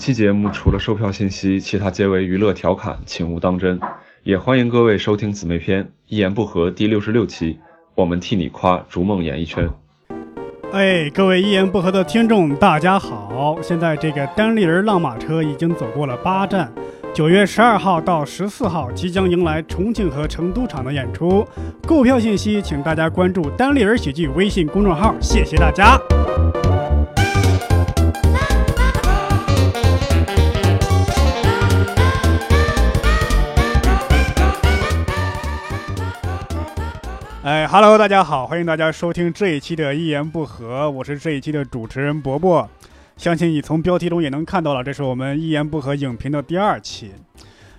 本期节目除了售票信息，其他皆为娱乐调侃，请勿当真。也欢迎各位收听姊妹篇《一言不合》第六十六期，我们替你夸逐梦演艺圈。哎，各位一言不合的听众，大家好！现在这个单立人浪马车已经走过了八站，九月十二号到十四号即将迎来重庆和成都场的演出。购票信息，请大家关注单立人喜剧微信公众号，谢谢大家。哈喽，大家好，欢迎大家收听这一期的《一言不合》，我是这一期的主持人伯伯。相信你从标题中也能看到了，这是我们《一言不合》影评的第二期。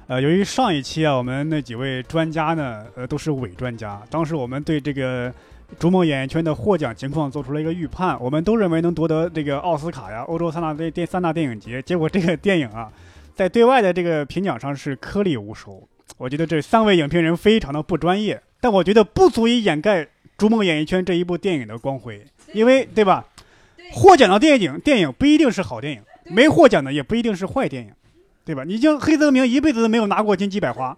呃，由于上一期啊，我们那几位专家呢，呃，都是伪专家。当时我们对这个逐梦演艺圈的获奖情况做出了一个预判，我们都认为能夺得这个奥斯卡呀、欧洲三大电电三大电影节。结果这个电影啊，在对外的这个评奖上是颗粒无收。我觉得这三位影评人非常的不专业。但我觉得不足以掩盖《逐梦演艺圈》这一部电影的光辉，因为对吧？获奖的电影电影不一定是好电影，没获奖的也不一定是坏电影，对吧？你像黑泽明一辈子都没有拿过金鸡百花，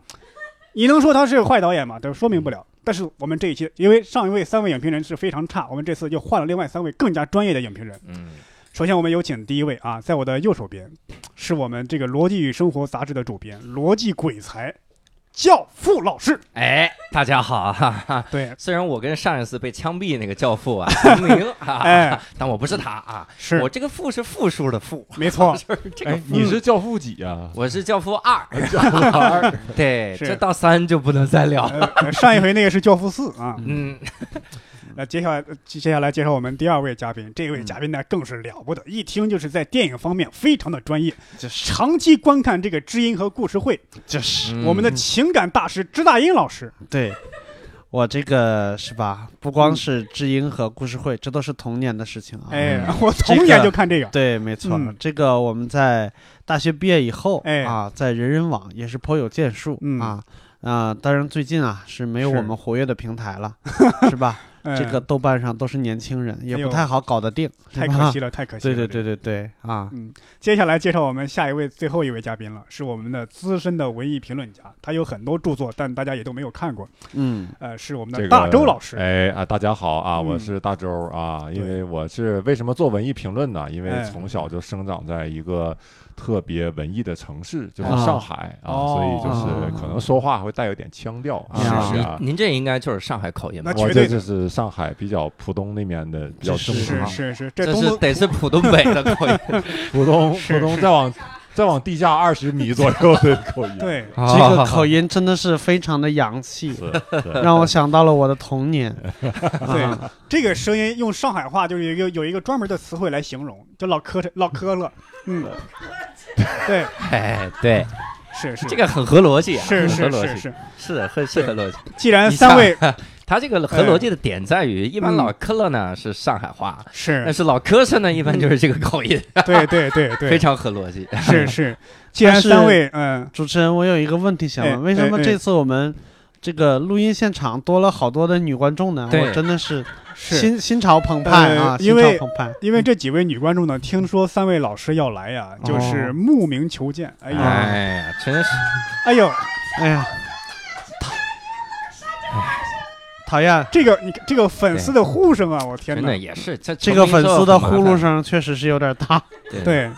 你能说他是坏导演吗？都说明不了。但是我们这一期，因为上一位三位影评人是非常差，我们这次就换了另外三位更加专业的影评人。嗯，首先我们有请第一位啊，在我的右手边，是我们这个《逻辑与生活》杂志的主编，逻辑鬼才。教父老师，哎，大家好哈哈。对，虽然我跟上一次被枪毙那个教父啊 同名啊，哎，但我不是他啊，是我这个父是复数的父，没错。是这个你是教父几啊？我是教父二，教父二。对，这到三就不能再聊了。上一回那个是教父四啊，嗯。那接下来，接下来介绍我们第二位嘉宾。这位嘉宾呢，更是了不得，一听就是在电影方面非常的专业，就是长期观看这个知音和故事会。就是我们的情感大师支大英老师。对，我这个是吧？不光是知音和故事会，这都是童年的事情啊。哎，我童年就看这个。对，没错，这个我们在大学毕业以后，哎啊，在人人网也是颇有建树啊啊。当然最近啊是没有我们活跃的平台了，是吧？这个豆瓣上都是年轻人，也不太好搞得定，太可惜了，太可惜了。对对对对对啊！嗯，接下来介绍我们下一位最后一位嘉宾了，是我们的资深的文艺评论家，他有很多著作，但大家也都没有看过。嗯，呃，是我们的大周老师。哎啊，大家好啊，我是大周啊。因为我是为什么做文艺评论呢？因为从小就生长在一个。特别文艺的城市就是上海啊，所以就是可能说话会带有点腔调。是是啊，您这应该就是上海口音吧？我这就是上海比较浦东那边的比较正是是是，这是得是浦东北的口音，浦东浦东再往再往地下二十米左右的口音。对，这个口音真的是非常的洋气，让我想到了我的童年。对，这个声音用上海话就是有一个有一个专门的词汇来形容，就老磕碜老磕了。嗯，对，哎，对，是是，这个很合逻辑啊，是是是是。是很是合逻辑。既然三位，他这个合逻辑的点在于，一般老磕了呢是上海话，是，但是老磕碜呢一般就是这个口音，对对对对，非常合逻辑。是是，既然三位，嗯，主持人，我有一个问题想问，为什么这次我们这个录音现场多了好多的女观众呢？我真的是。心心潮澎湃啊！因为因为嗯这几位女观众呢，听说三位老师要来呀，就是慕名求见。哎呀，真是，哎呦，哎呀，讨厌这个你这个粉丝的呼声啊！我天哪，也是这这个粉丝的呼噜声确实是有点大。对。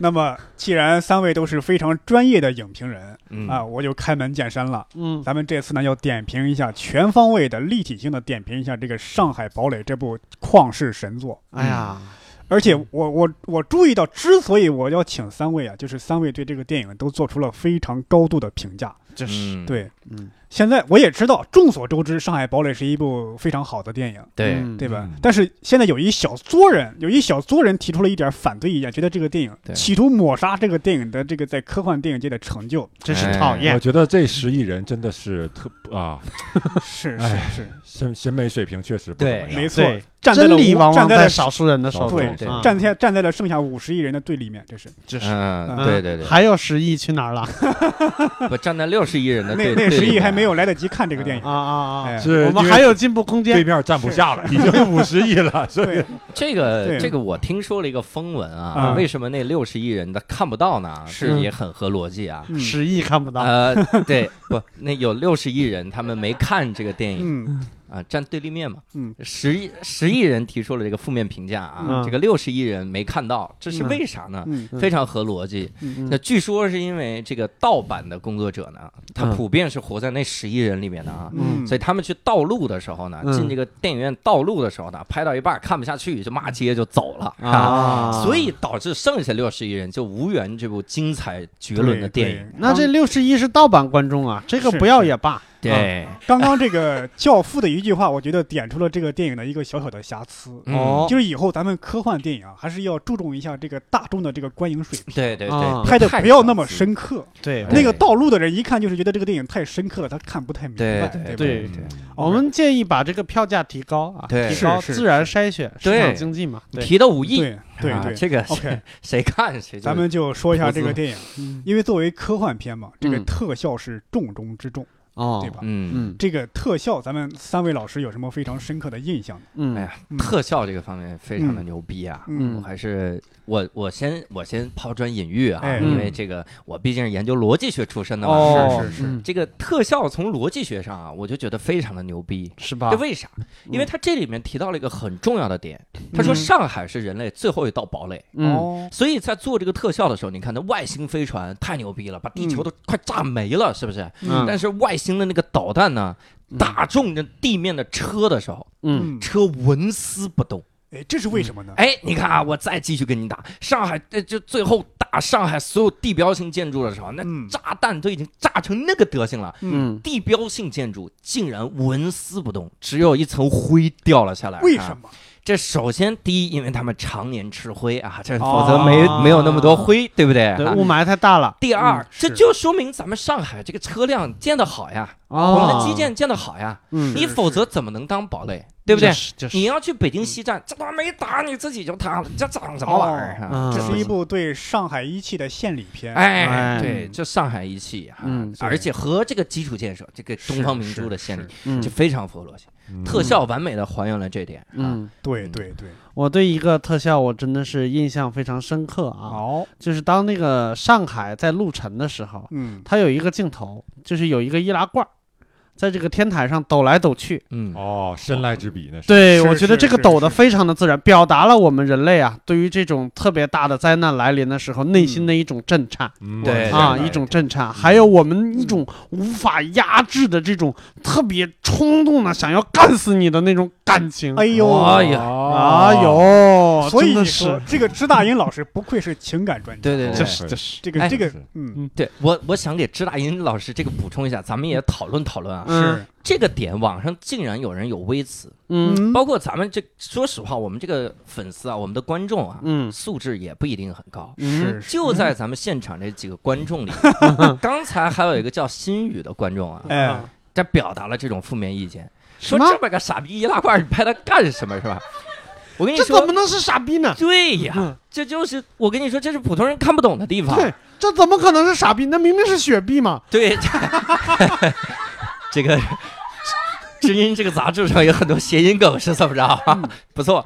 那么，既然三位都是非常专业的影评人，啊，我就开门见山了。嗯，咱们这次呢要点评一下，全方位的、立体性的点评一下这个《上海堡垒》这部旷世神作。哎呀，而且我我我注意到，之所以我要请三位啊，就是三位对这个电影都做出了非常高度的评价。这是对，嗯。现在我也知道，众所周知，《上海堡垒》是一部非常好的电影，对。对吧？但是现在有一小撮人，有一小撮人提出了一点反对意见，觉得这个电影企图抹杀这个电影的这个在科幻电影界的成就，真是讨厌。我觉得这十亿人真的是特啊，是 是是，审审美水平确实不对，没错。真理往往在少数人的手中，站在站在了剩下五十亿人的对立面，这是这是嗯，对对对。还有十亿去哪儿了？不站在六十亿人的对那那十亿还没。有来得及看这个电影啊啊啊！是我们还有进步空间，对面站不下了，已经五十亿了。所以这个这个我听说了一个风闻啊，为什么那六十亿人他看不到呢？是也很合逻辑啊，十亿看不到。呃，对，不，那有六十亿人他们没看这个电影。啊，站对立面嘛，嗯，十亿十亿人提出了这个负面评价啊，这个六十亿人没看到，这是为啥呢？非常合逻辑。那据说是因为这个盗版的工作者呢，他普遍是活在那十亿人里面的啊，所以他们去盗录的时候呢，进这个电影院盗录的时候呢，拍到一半看不下去就骂街就走了啊，所以导致剩下六十亿人就无缘这部精彩绝伦的电影。那这六十亿是盗版观众啊，这个不要也罢。对，刚刚这个教父的一句话，我觉得点出了这个电影的一个小小的瑕疵。哦，就是以后咱们科幻电影啊，还是要注重一下这个大众的这个观影水平。对对对，拍的不要那么深刻。对，那个道路的人一看就是觉得这个电影太深刻了，他看不太明白。对对对，我们建议把这个票价提高啊，提高自然筛选，市场经济嘛。提到五亿，对对对，这个 OK，谁看谁。咱们就说一下这个电影，因为作为科幻片嘛，这个特效是重中之重。哦，对吧？嗯嗯，这个特效，咱们三位老师有什么非常深刻的印象？嗯，哎呀，特效这个方面非常的牛逼啊！嗯，我还是我我先我先抛砖引玉啊，因为这个我毕竟是研究逻辑学出身的嘛。是是是，这个特效从逻辑学上啊，我就觉得非常的牛逼，是吧？这为啥？因为他这里面提到了一个很重要的点，他说上海是人类最后一道堡垒。哦，所以在做这个特效的时候，你看那外星飞船太牛逼了，把地球都快炸没了，是不是？嗯，但是外星。的那个导弹呢，打中那地面的车的时候，嗯，车纹丝不动。哎，这是为什么呢？哎，你看啊，我再继续跟你打上海，就最后打上海所有地标性建筑的时候，那炸弹都已经炸成那个德行了，嗯，地标性建筑竟然纹丝不动，只有一层灰掉了下来。为什么？这首先第一，因为他们常年吃灰啊，这否则没没有那么多灰，对不对？雾霾太大了。第二，这就说明咱们上海这个车辆建得好呀，我们的基建建得好呀，你否则怎么能当堡垒？对不对？你要去北京西站，这他妈没打，你自己就塌了，这长什么玩意儿？这是一部对上海一汽的献礼片。哎，对，就上海一汽啊，而且和这个基础建设，这个东方明珠的献礼，就非常符合逻辑，特效完美的还原了这点。嗯，对对对，我对一个特效我真的是印象非常深刻啊。哦，就是当那个上海在陆沉的时候，嗯，它有一个镜头，就是有一个易拉罐。在这个天台上抖来抖去，嗯，哦，神来之笔那是。对，我觉得这个抖的非常的自然，表达了我们人类啊，对于这种特别大的灾难来临的时候内心的一种震颤，对啊，一种震颤，还有我们一种无法压制的这种特别冲动的想要干死你的那种感情。哎呦，哎呀，哎呦，所以是。这个支大英老师不愧是情感专家，对对对，这是这是。这个这个，嗯，对我我想给支大英老师这个补充一下，咱们也讨论讨论啊。是这个点，网上竟然有人有微词，嗯，包括咱们这，说实话，我们这个粉丝啊，我们的观众啊，嗯，素质也不一定很高，是，就在咱们现场这几个观众里，刚才还有一个叫心宇的观众啊，哎，他表达了这种负面意见，说这么个傻逼易拉罐，你拍他干什么是吧？我跟你说，这怎么能是傻逼呢？对呀，这就是我跟你说，这是普通人看不懂的地方。对，这怎么可能是傻逼？那明明是雪碧嘛。对。这个 知音这个杂志上有很多谐音梗，是怎么着？不错，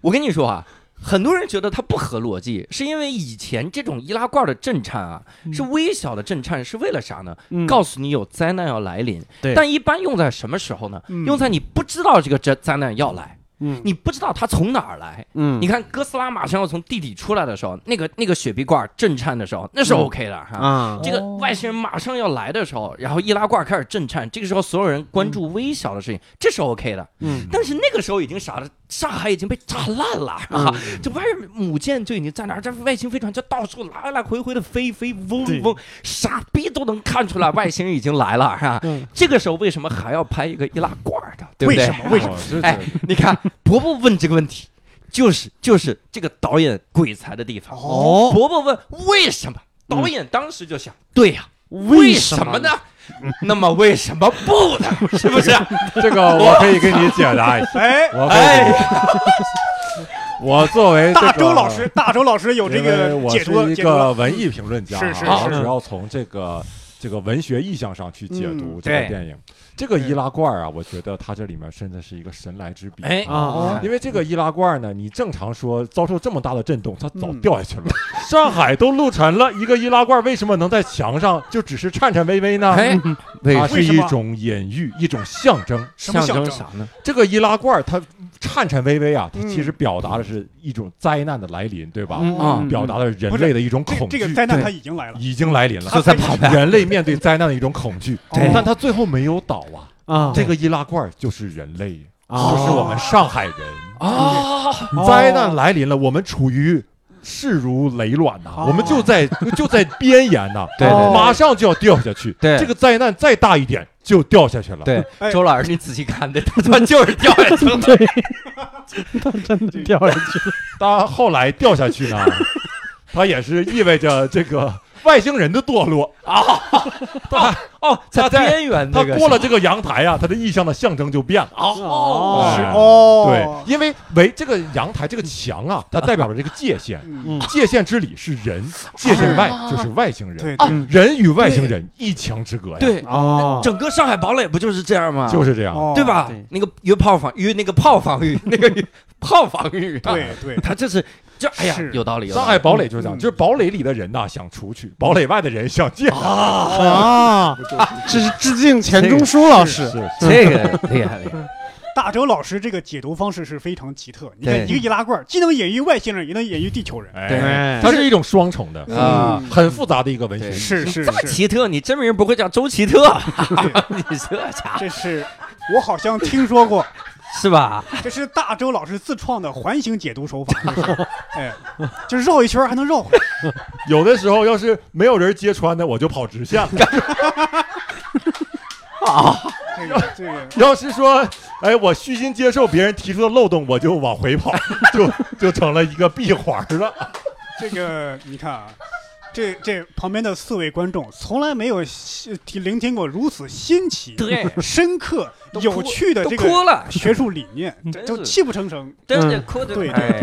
我跟你说啊，很多人觉得它不合逻辑，是因为以前这种易拉罐的震颤啊，是微小的震颤，是为了啥呢？告诉你有灾难要来临。但一般用在什么时候呢？用在你不知道这个灾灾难要来。嗯，你不知道它从哪儿来。嗯，你看哥斯拉马上要从地底出来的时候，那个那个雪碧罐震颤的时候，那是 OK 的哈。啊，这个外星人马上要来的时候，然后易拉罐开始震颤，这个时候所有人关注微小的事情，这是 OK 的。嗯，但是那个时候已经傻了？上海已经被炸烂了啊！这外母舰就已经在那儿，这外星飞船就到处来来回回的飞飞嗡嗡，傻逼都能看出来外星人已经来了，是吧？这个时候为什么还要拍一个易拉罐的？对不对？为什么？为什么？哎，你看，伯伯问这个问题，就是就是这个导演鬼才的地方。哦，伯伯问为什么，导演当时就想，对呀，为什么呢？那么为什么不呢？是不是？这个我可以给你解答一下。哎，我哎，我作为大周老师，大周老师有这个解读。我是一个文艺评论家，是是是，主要从这个。这个文学意象上去解读这个电影。这个易拉罐啊，我觉得它这里面真的是一个神来之笔啊！因为这个易拉罐呢，你正常说遭受这么大的震动，它早掉下去了。上海都陆沉了，一个易拉罐为什么能在墙上就只是颤颤巍巍呢？它是一种隐喻，一种象征。象征啥呢？这个易拉罐它颤颤巍巍啊，它其实表达的是一种灾难的来临，对吧？啊，表达了人类的一种恐惧。这个灾难它已经来了，已经来临了，就在旁边。人类面对灾难的一种恐惧，但它最后没有倒。啊，这个易拉罐就是人类，就是我们上海人。啊！灾难来临了，我们处于势如雷卵呐，我们就在 就在边沿呐，对，马上就要掉下去。对，这个灾难再大一点就掉下去了。对，周老师，你仔细看，对，他就是掉下去了，对，他真的掉下去了。他后来掉下去呢，他也是意味着这个。外星人的堕落 啊！哦哦，在边缘，他过了这个阳台啊，他的意象的象征就变了。哦，是哦，对，因为围这个阳台这个墙啊，它代表了这个界限，界限之里是人，界限外就是外星人。对，人与外星人一墙之隔呀。对啊，整个上海堡垒不就是这样吗？就是这样，对吧？那个约炮防约，那个炮防御，那个 炮防御，对对，他这是。就哎呀，有道理。上海堡垒就是这样，就是堡垒里的人呐想出去，堡垒外的人想进啊。这是致敬钱钟书老师，这个厉害厉害。大周老师这个解读方式是非常奇特。你看，一个易拉罐，既能演绎外星人，也能演绎地球人。对，它是一种双重的啊，很复杂的一个文学。是是这么奇特，你真名不会叫周奇特？你这家这是我好像听说过。是吧？这是大周老师自创的环形解读手法，哎，就绕一圈还能绕回来。有的时候要是没有人揭穿的，我就跑直线了。啊，这个这个，要是说，哎，我虚心接受别人提出的漏洞，我就往回跑，就就成了一个闭环了。这个你看啊。这这旁边的四位观众从来没有听聆听过如此新奇、对。深刻、有趣的这个学术理念，就泣不成声，真的哭的。对对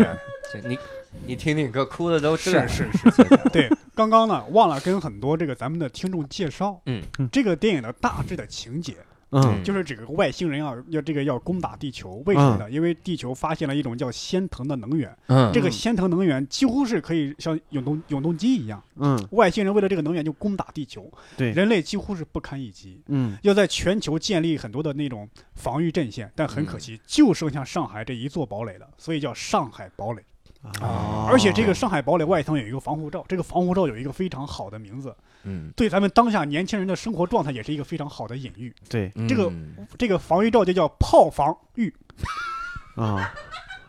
对，你你听听，哥哭的都是是是。对，刚刚呢忘了跟很多这个咱们的听众介绍，嗯，这个电影的大致的情节。嗯，就是这个外星人要要这个要攻打地球，为什么呢？因为地球发现了一种叫仙藤的能源，嗯，这个仙藤能源几乎是可以像永动永动机一样，嗯，外星人为了这个能源就攻打地球，对，人类几乎是不堪一击，嗯，要在全球建立很多的那种防御阵线，但很可惜，就剩下上海这一座堡垒了，所以叫上海堡垒。啊！而且这个上海堡垒外层有一个防护罩，这个防护罩有一个非常好的名字，嗯，对咱们当下年轻人的生活状态也是一个非常好的隐喻。对，这个这个防御罩就叫炮防御。啊，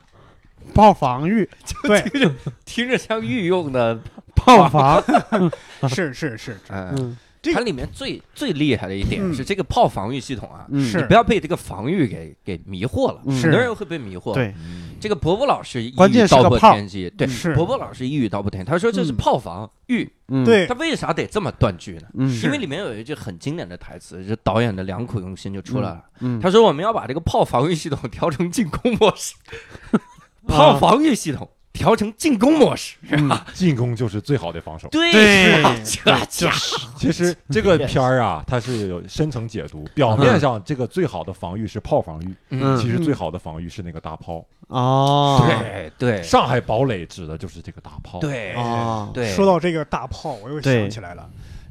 炮防御，对，听着听着像御用的炮房，是是是，嗯。它里面最最厉害的一点是这个炮防御系统啊，你不要被这个防御给给迷惑了，很多人会被迷惑。对，这个伯伯老师一语道破天机，对，是。伯伯老师一语道破天，他说这是炮防御，对，他为啥得这么断句呢？因为里面有一句很经典的台词，就导演的良苦用心就出来了。嗯。他说我们要把这个炮防御系统调成进攻模式，炮防御系统。调成进攻模式，是吧？进攻就是最好的防守。对，这家其实这个片儿啊，它是有深层解读。表面上这个最好的防御是炮防御，其实最好的防御是那个大炮。哦，对对，上海堡垒指的就是这个大炮。对对。说到这个大炮，我又想起来了，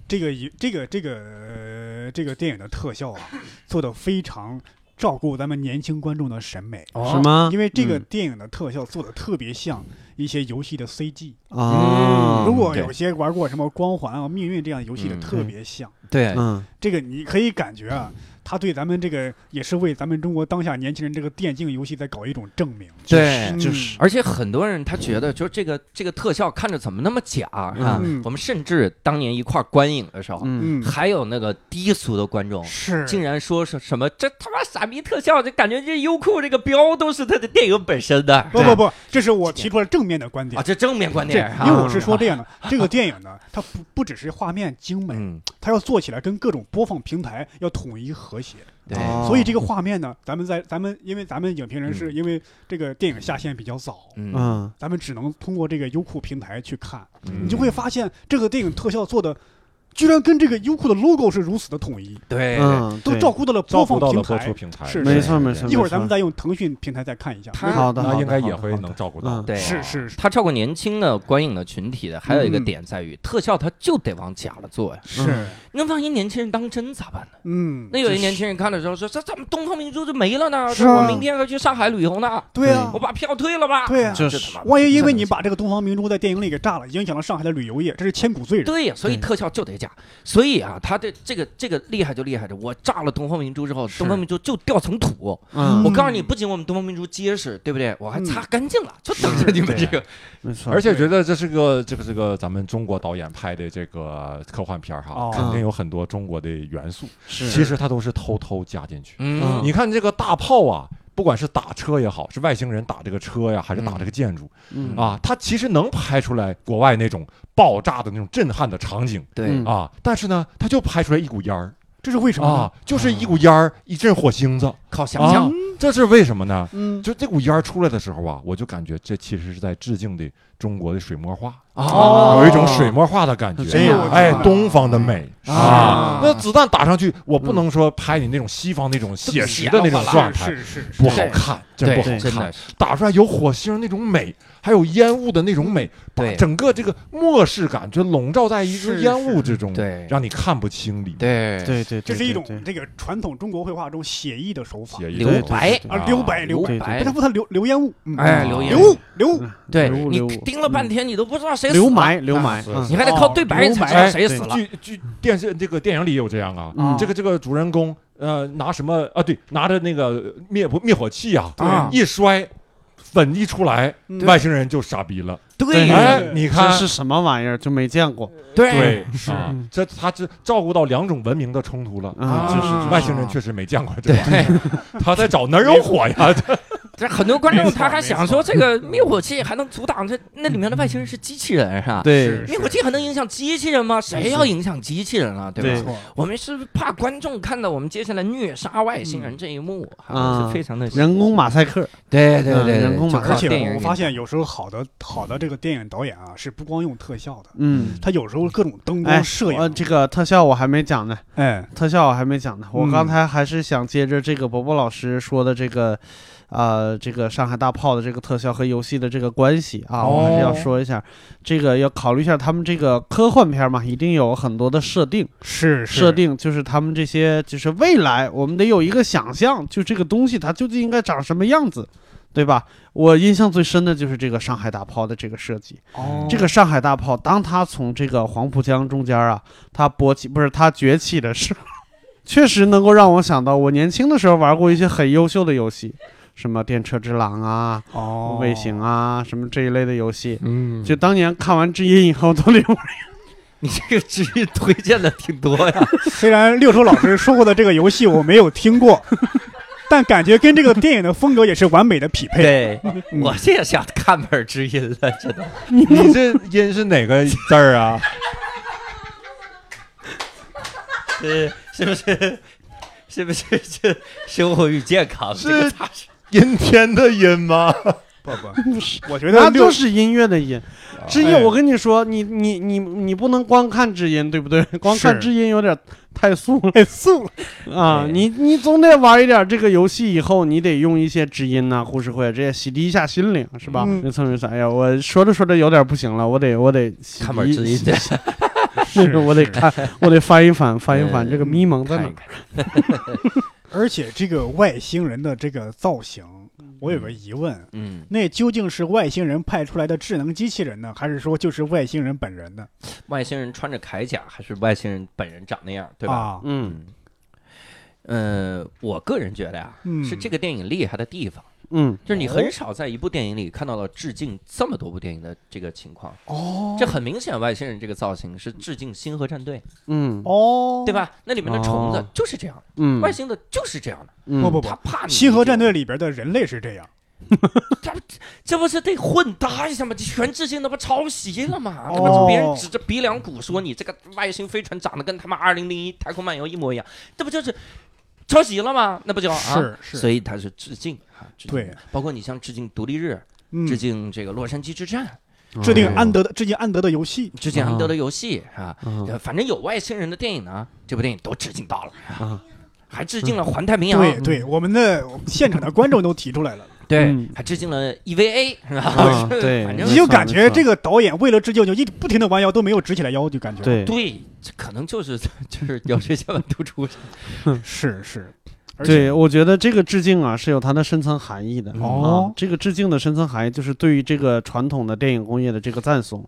这个一这个这个这个电影的特效啊，做的非常。照顾咱们年轻观众的审美，是吗？因为这个电影的特效做的特别像一些游戏的 CG 啊。如果有些玩过什么《光环》啊、《命运》这样游戏的，特别像。对，嗯，这个你可以感觉啊。他对咱们这个也是为咱们中国当下年轻人这个电竞游戏在搞一种证明，对，就是，而且很多人他觉得，就这个这个特效看着怎么那么假啊？我们甚至当年一块观影的时候，嗯，还有那个低俗的观众是竟然说是什么这他妈傻逼特效，就感觉这优酷这个标都是他的电影本身的。不不不，这是我提出了正面的观点啊，这正面观点，因为我是说这样的，这个电影呢，它不不只是画面精美，它要做起来跟各种播放平台要统一和谐。对，所以这个画面呢，咱们在咱们，因为咱们影评人是因为这个电影下线比较早，嗯，咱们只能通过这个优酷平台去看，你就会发现这个电影特效做的居然跟这个优酷的 logo 是如此的统一，对，都照顾到了播放平台，是没错没错。一会儿咱们再用腾讯平台再看一下，好的，那应该也会能照顾到。对，是是，他照顾年轻的观影的群体的，还有一个点在于特效，它就得往假了做呀。是，那万一年轻人当真咋办呢？嗯，那有些年轻人看的时候说，这怎么东方明珠就没了呢，我明天还去上海旅游呢。对呀，我把票退了吧。对呀，就是万一因为你把这个东方明珠在电影里给炸了，影响了上海的旅游业，这是千古罪人。对呀，所以特效就得假，所以。啊，他的这个这个厉害就厉害着，我炸了东方明珠之后，东方明珠就掉层土。我告诉你，不仅我们东方明珠结实，对不对？我还擦干净了，就等着你们这个。没错，而且觉得这是个这个这个咱们中国导演拍的这个科幻片哈，肯定有很多中国的元素。是，其实它都是偷偷加进去。嗯，你看这个大炮啊。不管是打车也好，是外星人打这个车呀，还是打这个建筑，啊，它其实能拍出来国外那种爆炸的那种震撼的场景，对啊，但是呢，它就拍出来一股烟儿，这是为什么啊？就是一股烟儿，一阵火星子，靠想象，这是为什么呢？嗯，就这股烟儿出来的时候啊，我就感觉这其实是在致敬的中国的水墨画。哦，有一种水墨画的感觉，哎，东方的美啊！那子弹打上去，我不能说拍你那种西方那种写实的那种状态，是是不好看，真不好看。打出来有火星那种美，还有烟雾的那种美，把整个这个末世感就笼罩在一个烟雾之中，对，让你看不清里。对。对对，这是一种这个传统中国绘画中写意的手法，留白啊，留白留白，他不他留留烟雾，哎，留烟雾。留，对你盯了半天，你都不知道谁留埋留。你还得靠对白才知道谁死了。剧剧电视这个电影里也有这样啊，这个这个主人公呃拿什么啊？对，拿着那个灭不灭火器啊，一摔，粉一出来，外星人就傻逼了。对，哎，你看这是什么玩意儿？就没见过。对，是这他这照顾到两种文明的冲突了啊！就是外星人确实没见过这玩意儿，他在找哪儿有火呀？这很多观众他还想说，这个灭火器还能阻挡这那里面的外星人是机器人是吧？对，灭火器还能影响机器人吗？谁要影响机器人了？对吧？我们是怕观众看到我们接下来虐杀外星人这一幕啊，是非常的人工马赛克。对对对，人工马赛克。而且我发现有时候好的好的这个电影导演啊，是不光用特效的，嗯，他有时候各种灯光摄影，这个特效我还没讲呢，哎，特效我还没讲呢，我刚才还是想接着这个伯伯老师说的这个。啊，这个上海大炮的这个特效和游戏的这个关系啊，我还是要说一下，这个要考虑一下他们这个科幻片嘛，一定有很多的设定，是设定，就是他们这些就是未来，我们得有一个想象，就这个东西它究竟应该长什么样子，对吧？我印象最深的就是这个上海大炮的这个设计，哦，这个上海大炮，当它从这个黄浦江中间啊，它勃起不是它崛起的时候，确实能够让我想到我年轻的时候玩过一些很优秀的游戏。什么电车之狼啊，哦，卫星啊，什么这一类的游戏，嗯，就当年看完《知音》以后都流。你这个《知音》推荐的挺多呀。虽然六叔老师说过的这个游戏我没有听过，但感觉跟这个电影的风格也是完美的匹配。对，我也想看本《知音》了，真的。你这“音”是哪个字儿啊？是是不是？是不是这生活与健康？是阴天的阴吗？不不，我觉得那就是音乐的音。知音，我跟你说，你你你你不能光看知音，对不对？光看知音有点太素了，太素了 啊！你你总得玩一点这个游戏，以后你得用一些知音呐、故事会这些洗涤一下心灵，是吧？没错没错。哎呀，我说着说着有点不行了，我得我得看本知音。是我得看，我得翻一翻，翻一翻这个迷蒙在哪？而且这个外星人的这个造型，我有个疑问，嗯，那究竟是外星人派出来的智能机器人呢，还是说就是外星人本人呢？外星人穿着铠甲，还是外星人本人长那样，对吧？嗯，呃，我个人觉得呀，是这个电影厉害的地方。嗯，就是你很少在一部电影里看到了致敬这么多部电影的这个情况哦，这很明显，外星人这个造型是致敬《星河战队》。嗯，哦，对吧？那里面的虫子就是这样，嗯，外星的就是这样的。不不不，他怕你《星河战队》里边的人类是这样，这这不是得混搭一下吗？全致敬，那不抄袭了吗？这不是别人指着鼻梁骨说你这个外星飞船长得跟他妈《二零零一太空漫游》一模一样，这不就是抄袭了吗？那不就啊？是是，所以他是致敬。对，包括你像致敬独立日，致敬这个洛杉矶之战，致敬安德的，致敬安德的游戏，致敬安德的游戏啊，反正有外星人的电影呢，这部电影都致敬到了啊，还致敬了环太平洋。对对，我们的现场的观众都提出来了。对，还致敬了 EVA，是吧？对，你就感觉这个导演为了致敬，就一直不停的弯腰，都没有直起来腰，就感觉。对。对，可能就是 就是有这些问突出。是是，对，我觉得这个致敬啊是有它的深层含义的。哦，这个致敬的深层含义就是对于这个传统的电影工业的这个赞颂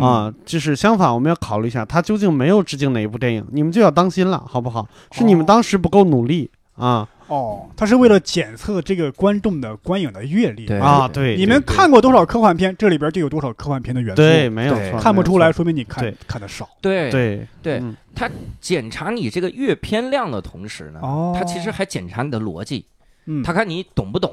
啊，就是相反，我们要考虑一下，它究竟没有致敬哪一部电影，你们就要当心了，好不好？是你们当时不够努力啊。哦，他是为了检测这个观众的观影的阅历。啊，对，你们看过多少科幻片，这里边就有多少科幻片的元素，对，没有错，看不出来，说明你看看的少，对对。对，他检查你这个阅片量的同时呢，他其实还检查你的逻辑，他看你懂不懂，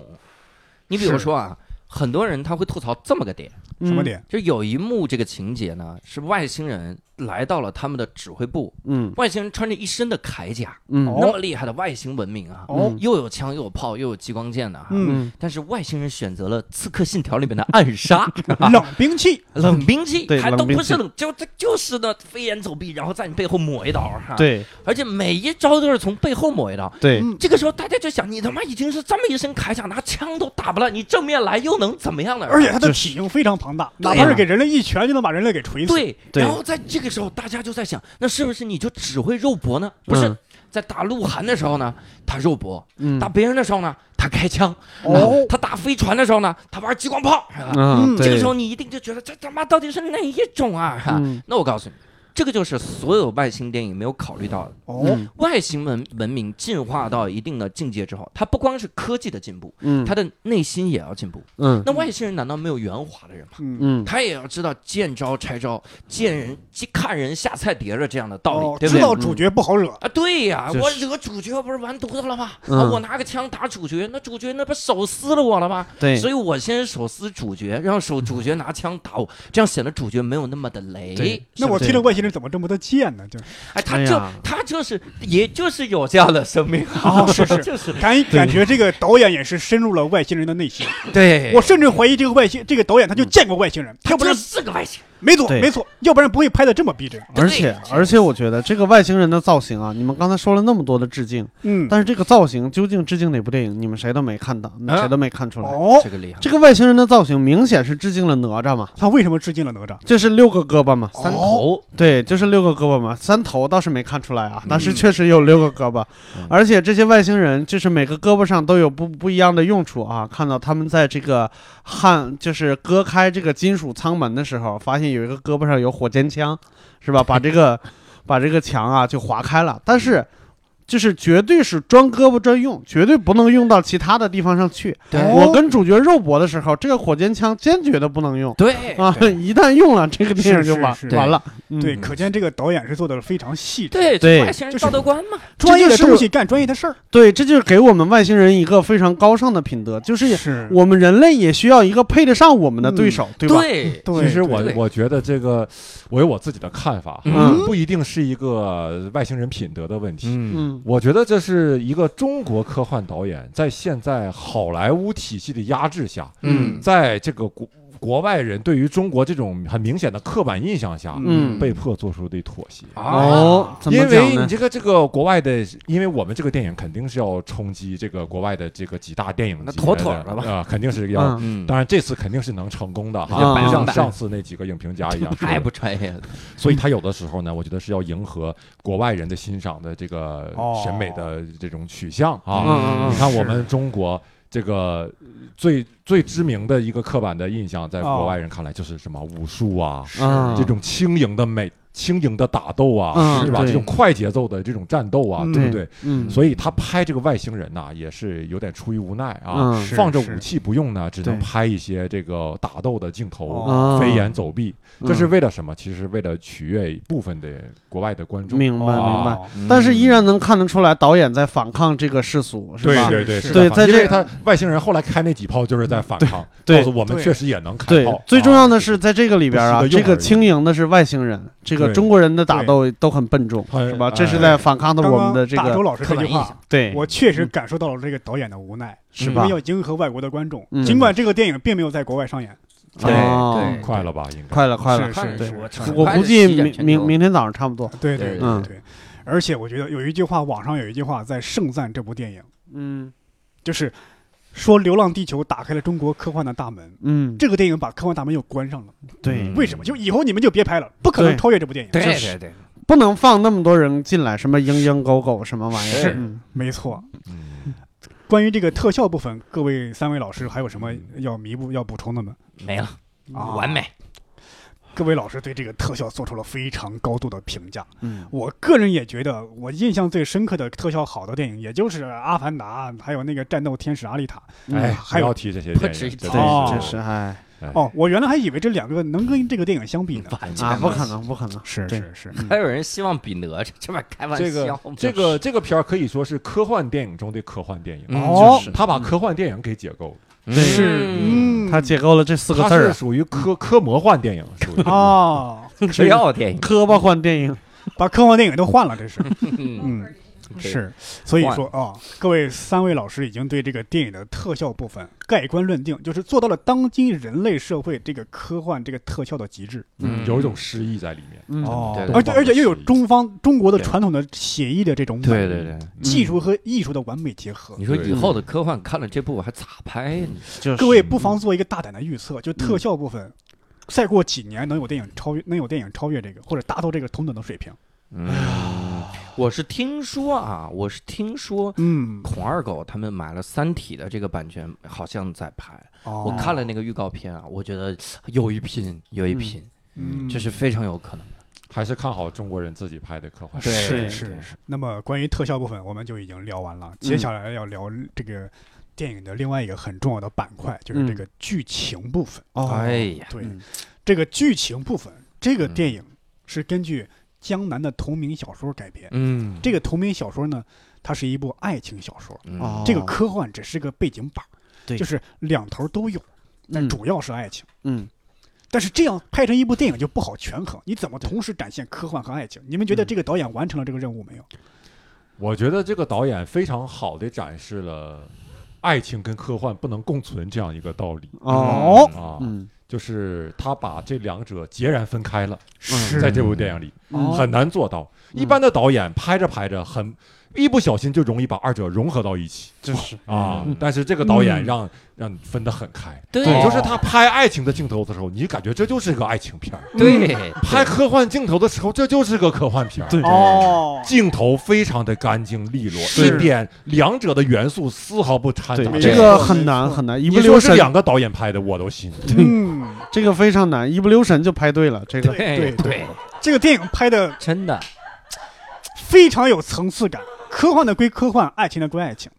你比如说啊，很多人他会吐槽这么个点，什么点？就有一幕这个情节呢，是外星人。来到了他们的指挥部，嗯，外星人穿着一身的铠甲，嗯，那么厉害的外星文明啊，哦，又有枪又有炮又有激光剑的，嗯，但是外星人选择了《刺客信条》里面的暗杀，冷兵器，冷兵器，还都不是冷，就这就是的飞檐走壁，然后在你背后抹一刀，哈，对，而且每一招都是从背后抹一刀，对，这个时候大家就想，你他妈已经是这么一身铠甲，拿枪都打不烂，你正面来又能怎么样呢？而且他的体型非常庞大，哪怕是给人类一拳就能把人类给锤死，对，然后在这个时候大家就在。想，那是不是你就只会肉搏呢？不是，在打鹿晗的时候呢，他肉搏；打别人的时候呢，他开枪；哦，他打飞船的时候呢，他玩激光炮。嗯，这个时候你一定就觉得这他妈到底是哪一种啊？那我告诉你。这个就是所有外星电影没有考虑到的哦。外星文文明进化到一定的境界之后，它不光是科技的进步，嗯，它的内心也要进步，嗯。那外星人难道没有圆滑的人吗？嗯，他也要知道见招拆招，见人看人下菜碟的这样的道理，对不对？知道主角不好惹啊。对呀，我惹主角不是完犊子了吗？我拿个枪打主角，那主角那不手撕了我了吗？对，所以我先手撕主角，让手主角拿枪打我，这样显得主角没有那么的雷。那我听了外星人。怎么这么的贱呢？就，哎，他就他就是，也就是有这样的生命啊！是是，就是感感觉这个导演也是深入了外星人的内心。对我甚至怀疑这个外星这个导演他就见过外星人，他不是个外星。没错，没错，要不然不会拍的这么逼真。而且，而且，我觉得这个外星人的造型啊，你们刚才说了那么多的致敬，嗯，但是这个造型究竟致敬哪部电影？你们谁都没看到，谁都没看出来。哦，这个厉害。这个外星人的造型明显是致敬了哪吒嘛？他为什么致敬了哪吒？这是六个胳膊嘛？三头。对，就是六个胳膊嘛。三头倒是没看出来啊，但是确实有六个胳膊。而且这些外星人就是每个胳膊上都有不不一样的用处啊。看到他们在这个焊，就是割开这个金属舱门的时候，发现有一个胳膊上有。火箭枪，是吧？把这个，把这个墙啊就划开了，但是。就是绝对是专胳膊专用，绝对不能用到其他的地方上去。我跟主角肉搏的时候，这个火箭枪坚决的不能用。对啊，一旦用了，这个电影就完完了。对，可见这个导演是做的非常细致。对对，外星人道德观嘛，专业的东西干专业的事儿。对，这就是给我们外星人一个非常高尚的品德，就是我们人类也需要一个配得上我们的对手，对吧？对，其实我我觉得这个，我有我自己的看法，不一定是一个外星人品德的问题。嗯。我觉得这是一个中国科幻导演在现在好莱坞体系的压制下，嗯，在这个国。国外人对于中国这种很明显的刻板印象下，嗯，被迫做出的妥协。哦，因为你这个这个国外的，因为我们这个电影肯定是要冲击这个国外的这个几大电影那妥妥的吧？啊，肯定是要，当然这次肯定是能成功的哈，不像上次那几个影评家一样 太不专业了。所以他有的时候呢，我觉得是要迎合国外人的欣赏的这个审美的这种取向啊。你看我们中国。这个最最知名的一个刻板的印象，在国外人看来就是什么武术啊，这种轻盈的美。轻盈的打斗啊，是吧？这种快节奏的这种战斗啊，对不对？嗯，所以他拍这个外星人呐，也是有点出于无奈啊，放着武器不用呢，只能拍一些这个打斗的镜头，飞檐走壁，这是为了什么？其实为了取悦部分的国外的观众。明白，明白。但是依然能看得出来，导演在反抗这个世俗，是吧？对对对，对，在这他外星人后来开那几炮就是在反抗，告诉我们确实也能开炮。最重要的是，在这个里边啊，这个轻盈的是外星人。这个中国人的打斗都很笨重，是吧？这是在反抗的我们的这个。大周老师这句话，对我确实感受到了这个导演的无奈，是吧？要迎合外国的观众，尽管这个电影并没有在国外上演。对对，快了吧？应该快了，快了。是是，我估计明明明天早上差不多。对对对对。而且我觉得有一句话，网上有一句话在盛赞这部电影，嗯，就是说《流浪地球》打开了中国科幻的大门。嗯，这个电影把科幻大门又关上了。对，为什么？就以后你们就别拍了，不可能超越这部电影。对对对，不能放那么多人进来，什么鹰鹰狗狗什么玩意儿。是，没错。关于这个特效部分，各位三位老师还有什么要弥补、要补充的吗？没了，完美。各位老师对这个特效做出了非常高度的评价。嗯，我个人也觉得，我印象最深刻的特效好的电影，也就是《阿凡达》，还有那个《战斗天使阿丽塔》。哎，还要提这些电影，真是哎。哦，我原来还以为这两个能跟这个电影相比呢。啊，不可能，不可能，是是是。还有人希望比哪吒，这玩意开玩笑。这个这个这个片儿可以说是科幻电影中的科幻电影。哦，他把科幻电影给解构了。是，嗯，他解构了这四个字儿。属于科科魔幻电影，属于啊，吃药电影，科幻电影，把科幻电影都换了，这是。嗯。是，所以说啊，各位三位老师已经对这个电影的特效部分盖棺论定，就是做到了当今人类社会这个科幻这个特效的极致。嗯，有一种诗意在里面。哦，而且而且又有中方中国的传统的写意的这种对对对技术和艺术的完美结合。你说以后的科幻看了这部还咋拍各位不妨做一个大胆的预测，就特效部分，再过几年能有电影超越，能有电影超越这个，或者达到这个同等的水平。嗯，我是听说啊，我是听说，嗯，孔二狗他们买了《三体》的这个版权，好像在拍。我看了那个预告片啊，我觉得有一拼，有一拼，嗯，这是非常有可能的。还是看好中国人自己拍的科幻。对，是是是。那么关于特效部分，我们就已经聊完了。接下来要聊这个电影的另外一个很重要的板块，就是这个剧情部分。哎呀，对，这个剧情部分，这个电影是根据。江南的同名小说改编，嗯，这个同名小说呢，它是一部爱情小说，哦，这个科幻只是个背景板，对，就是两头都有，但主要是爱情，嗯，但是这样拍成一部电影就不好权衡，你怎么同时展现科幻和爱情？你们觉得这个导演完成了这个任务没有？我觉得这个导演非常好的展示了爱情跟科幻不能共存这样一个道理，哦，啊，嗯。就是他把这两者截然分开了，在这部电影里很难做到。一般的导演拍着拍着很。一不小心就容易把二者融合到一起，就是啊。但是这个导演让让你分得很开，对，就是他拍爱情的镜头的时候，你感觉这就是个爱情片儿；对，拍科幻镜头的时候，这就是个科幻片儿。对哦，镜头非常的干净利落，一点两者的元素丝毫不掺杂。这个很难很难，一不留神。两个导演拍的我都信。嗯，这个非常难，一不留神就拍对了。这个对对，这个电影拍的真的非常有层次感。科幻的归科幻，爱情的归爱情，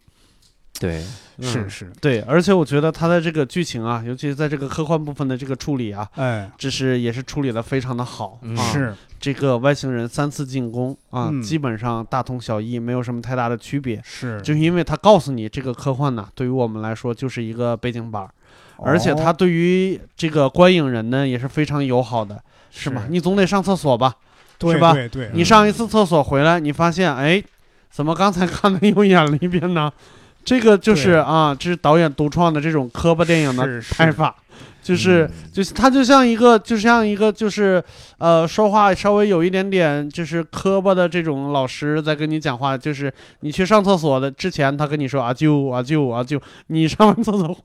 对，是是，对，而且我觉得他的这个剧情啊，尤其是在这个科幻部分的这个处理啊，哎，这是也是处理的非常的好，是。这个外星人三次进攻啊，基本上大同小异，没有什么太大的区别，是，就是因为他告诉你这个科幻呢，对于我们来说就是一个背景板，而且他对于这个观影人呢也是非常友好的，是。吧？你总得上厕所吧，是吧？对对，你上一次厕所回来，你发现哎。怎么刚才看的又演了一遍呢？这个就是啊，这是导演独创的这种磕巴电影的拍法，就是就是他就像一个就像一个就是呃说话稍微有一点点就是磕巴的这种老师在跟你讲话，就是你去上厕所的之前他跟你说啊舅啊舅啊舅，你上完厕所回，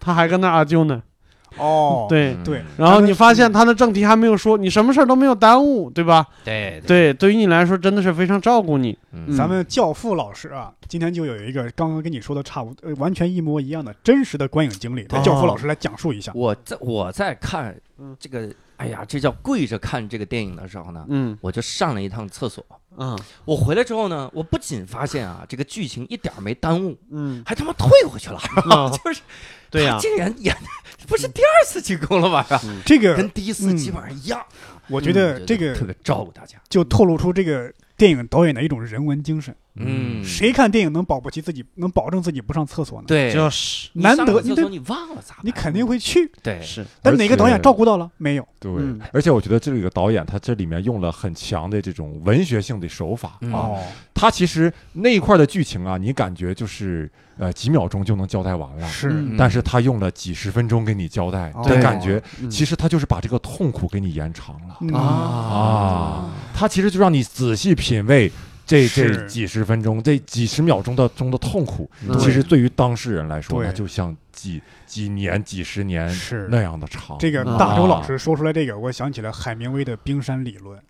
他还跟那啊舅呢。哦，对对，然后你发现他的正题还没有说，你什么事儿都没有耽误，对吧？对对，对于你来说真的是非常照顾你。咱们教父老师啊，今天就有一个刚刚跟你说的差不多，完全一模一样的真实的观影经历，教父老师来讲述一下。我在我在看这个，哎呀，这叫跪着看这个电影的时候呢，嗯，我就上了一趟厕所。嗯，我回来之后呢，我不仅发现啊，这个剧情一点没耽误，嗯，还他妈退回去了，就是，对呀，竟然演不是第二次进攻了吧？这个跟第一次基本上一样。我觉得这个特别照顾大家，就透露出这个电影导演的一种人文精神。嗯，谁看电影能保不齐自己能保证自己不上厕所呢？对，就是难得你你忘了咋？你肯定会去。对，是。但哪个导演照顾到了没有？对，而且我觉得这个导演他这里面用了很强的这种文学性的手法啊。他其实那一块的剧情啊，你感觉就是呃几秒钟就能交代完了。是。但是他用了几十分钟给你交代，的感觉其实他就是把这个痛苦给你延长了啊啊！他其实就让你仔细品味。这这几十分钟，这几十秒钟的中的痛苦，其实对于当事人来说，那就像几几年、几十年是那样的长。这个大周老师说出来这个，我想起了海明威的冰山理论。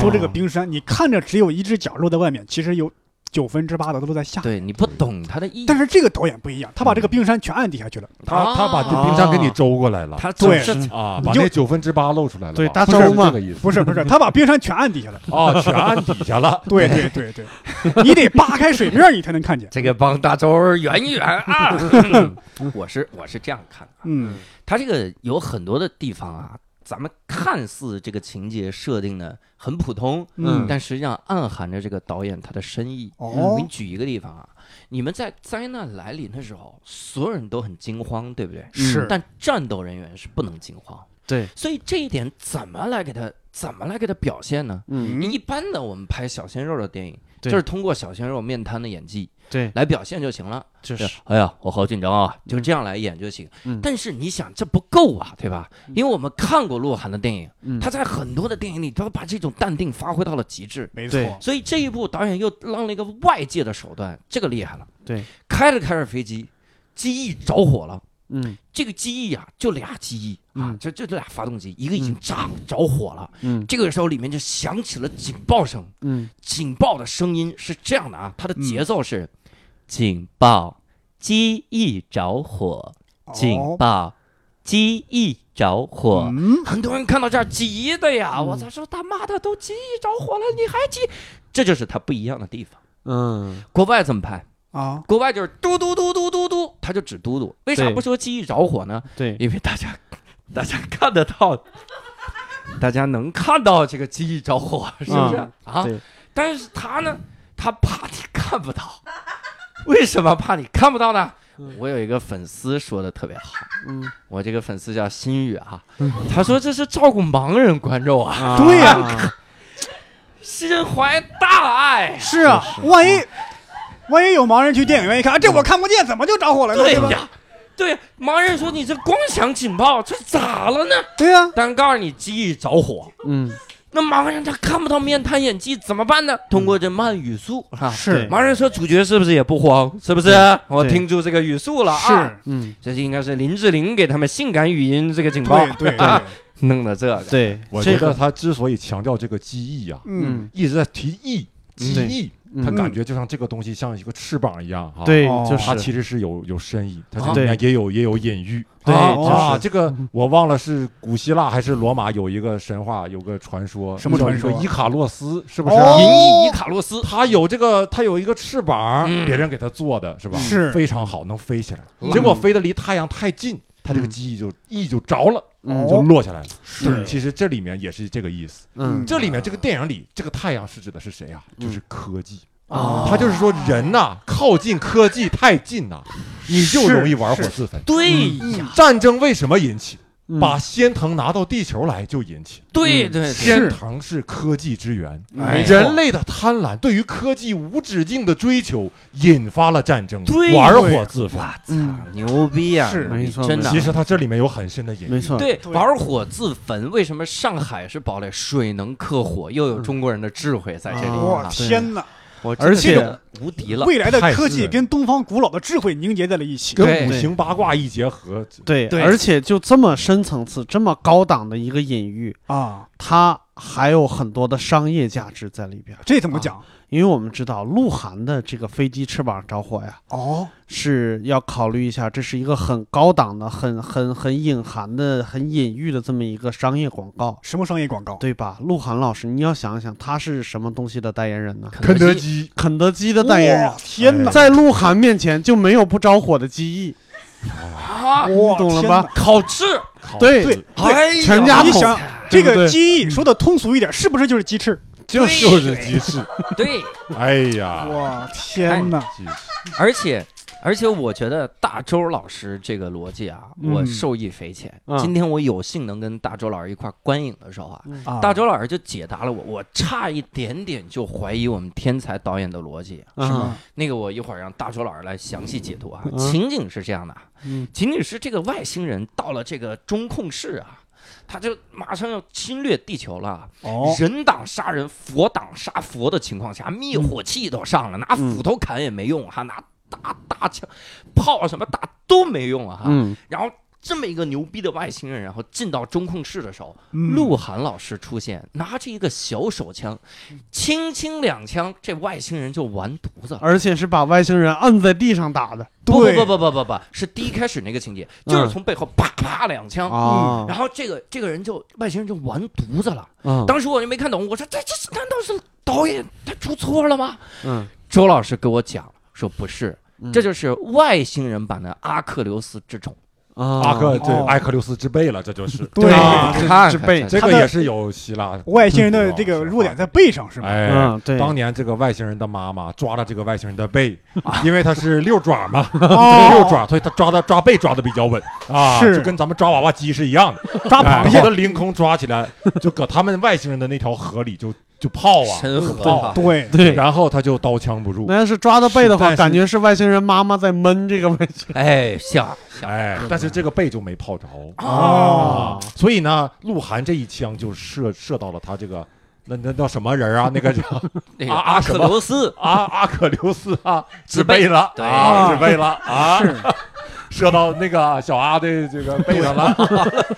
说这个冰山，你看着只有一只脚露在外面，其实有。九分之八的都在下，对你不懂他的意义。但是这个导演不一样，他把这个冰山全按底下去了，他他把这冰山给你周过来了，他对。啊，把那九分之八露出来了，对，大周嘛，不是不是，他把冰山全按 底下了，啊，全按底下了，对对对对，你得扒开水面你才能看见。这个帮大周圆一圆啊，我是我是这样看的，嗯，他这个有很多的地方啊。咱们看似这个情节设定的很普通，嗯，但实际上暗含着这个导演他的深意。哦，我给你举一个地方啊，你们在灾难来临的时候，所有人都很惊慌，对不对？是，但战斗人员是不能惊慌。对，所以这一点怎么来给他怎么来给他表现呢？嗯，一般的我们拍小鲜肉的电影，就是通过小鲜肉面瘫的演技。对，来表现就行了，就是，哎呀，我好紧张啊，就这样来演就行。但是你想，这不够啊，对吧？因为我们看过鹿晗的电影，他在很多的电影里都把这种淡定发挥到了极致。没错，所以这一部导演又让了一个外界的手段，这个厉害了。对，开着开着飞机，机翼着火了。嗯，这个机翼啊，就俩机翼啊，就就这俩发动机，一个已经炸着火了。嗯，这个时候里面就响起了警报声。嗯，警报的声音是这样的啊，它的节奏是。警报！机翼着火！警报！机翼着火！嗯很多人看到这儿急的呀！我操，说他妈的都机翼着火了，你还急？这就是它不一样的地方。嗯，国外怎么拍啊？国外就是嘟嘟嘟嘟嘟嘟，他就只嘟嘟。为啥不说记忆着火呢？对，因为大家大家看得到，大家能看到这个记忆着火，是不是？啊？但是他呢，他怕你看不到。为什么怕你看不到呢？我有一个粉丝说的特别好，嗯，我这个粉丝叫心雨啊，他说这是照顾盲人观众啊，对呀，心怀大爱，是啊，万一万一有盲人去电影院一看，这我看不见，怎么就着火了呢？对呀，对，盲人说你这光响警报，这咋了呢？对呀，但告诉你机翼着火，嗯。那盲人他看不到面瘫演技怎么办呢？通过这慢语速啊，是盲人说主角是不是也不慌？是不是？我听出这个语速了啊，是，嗯，这是应该是林志玲给他们性感语音这个警报，对对，弄的这个。对，我觉得他之所以强调这个机翼啊，嗯，一直在提翼，机翼。他感觉就像这个东西像一个翅膀一样，哈，对，就是它其实是有有深意，它里面也有也有隐喻，对啊，这个我忘了是古希腊还是罗马有一个神话，有个传说，什么传说？伊卡洛斯是不是？银翼伊卡洛斯，他有这个，他有一个翅膀，别人给他做的是吧？是非常好，能飞起来，结果飞得离太阳太近。他这个机翼就翼就着了，就落下来了。是，其实这里面也是这个意思。嗯，这里面这个电影里，这个太阳是指的是谁啊？就是科技啊。他就是说，人呐，靠近科技太近呐，你就容易玩火自焚。对呀，战争为什么引起？把仙藤拿到地球来就引起，对对，仙藤是科技之源，人类的贪婪对于科技无止境的追求引发了战争，玩火自焚，牛逼啊！是没错，真的。其实它这里面有很深的隐喻，没错。对，玩火自焚，为什么上海是堡垒？水能克火，又有中国人的智慧在这里。哇，天哪！而且无敌了，未来的科技跟东方古老的智慧凝结在了一起，跟五行八卦一结合。对，而且就这么深层次、这么高档的一个隐喻啊，它还有很多的商业价值在里边。这怎么讲？因为我们知道鹿晗的这个飞机翅膀着火呀，哦，是要考虑一下，这是一个很高档的、很很很隐含的、很隐喻的这么一个商业广告。什么商业广告？对吧？鹿晗老师，你要想想，他是什么东西的代言人呢？肯德基，肯德基的代言人。天哪，在鹿晗面前就没有不着火的机翼。啊，懂了吧？烤翅，对对，全家桶。这个机翼说的通俗一点，是不是就是鸡翅？就是鸡翅。对，哎呀，哇，天哪！而且。而且我觉得大周老师这个逻辑啊，我受益匪浅。今天我有幸能跟大周老师一块观影的时候啊，大周老师就解答了我，我差一点点就怀疑我们天才导演的逻辑，是吗？那个我一会儿让大周老师来详细解读啊。情景是这样的，情景是这个外星人到了这个中控室啊，他就马上要侵略地球了。哦，人挡杀人，佛挡杀佛的情况下，灭火器都上了，拿斧头砍也没用，哈，拿。大大枪、炮什么打都没用啊！哈，然后这么一个牛逼的外星人，然后进到中控室的时候，鹿晗老师出现，拿着一个小手枪，轻轻两枪，这外星人就完犊子，而且是把外星人摁在地上打的。不不不不不不不，是第一开始那个情节，就是从背后啪啪两枪，然后这个这个人就外星人就完犊子了。当时我就没看懂，我说这这难道是导演他出错了吗？嗯，周老师给我讲。说不是，这就是外星人版的阿克琉斯之种啊，阿克对阿克琉斯之背了，这就是。对之背，这个也是有希腊外星人的这个 弱点在背上是吗？哎，对，当年这个外星人的妈妈抓了这个外星人的背，因为他是六爪嘛，六爪，所以他抓的抓背抓的比较稳啊，是。跟咱们抓娃娃机是一样的，抓螃蟹。的凌空抓起来，就搁他们外星人的那条河里就。就泡啊，对对，然后他就刀枪不入。那要是抓到背的话，感觉是外星人妈妈在闷这个问题。哎，像哎，但是这个背就没泡着啊。所以呢，鹿晗这一枪就射射到了他这个，那那叫什么人啊？那个叫阿阿克琉斯，阿阿克琉斯啊，自背了，啊，自背了啊，射到那个小阿的这个背上了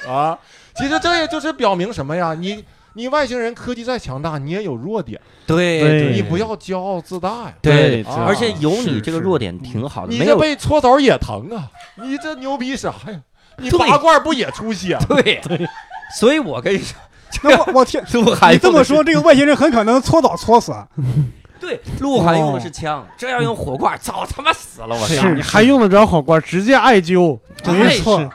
啊。其实这也就是表明什么呀？你。你外星人科技再强大，你也有弱点。对，你不要骄傲自大呀。对，而且有你这个弱点挺好的。你这被搓澡也疼啊！你这牛逼啥呀？你拔罐不也出血？对 对。所以我跟你说，我我天，你这么说，这个外星人很可能搓澡搓死。对，鹿晗用的是枪，这要用火罐，早他妈死了！我是你还用得着火罐？直接艾灸，没错。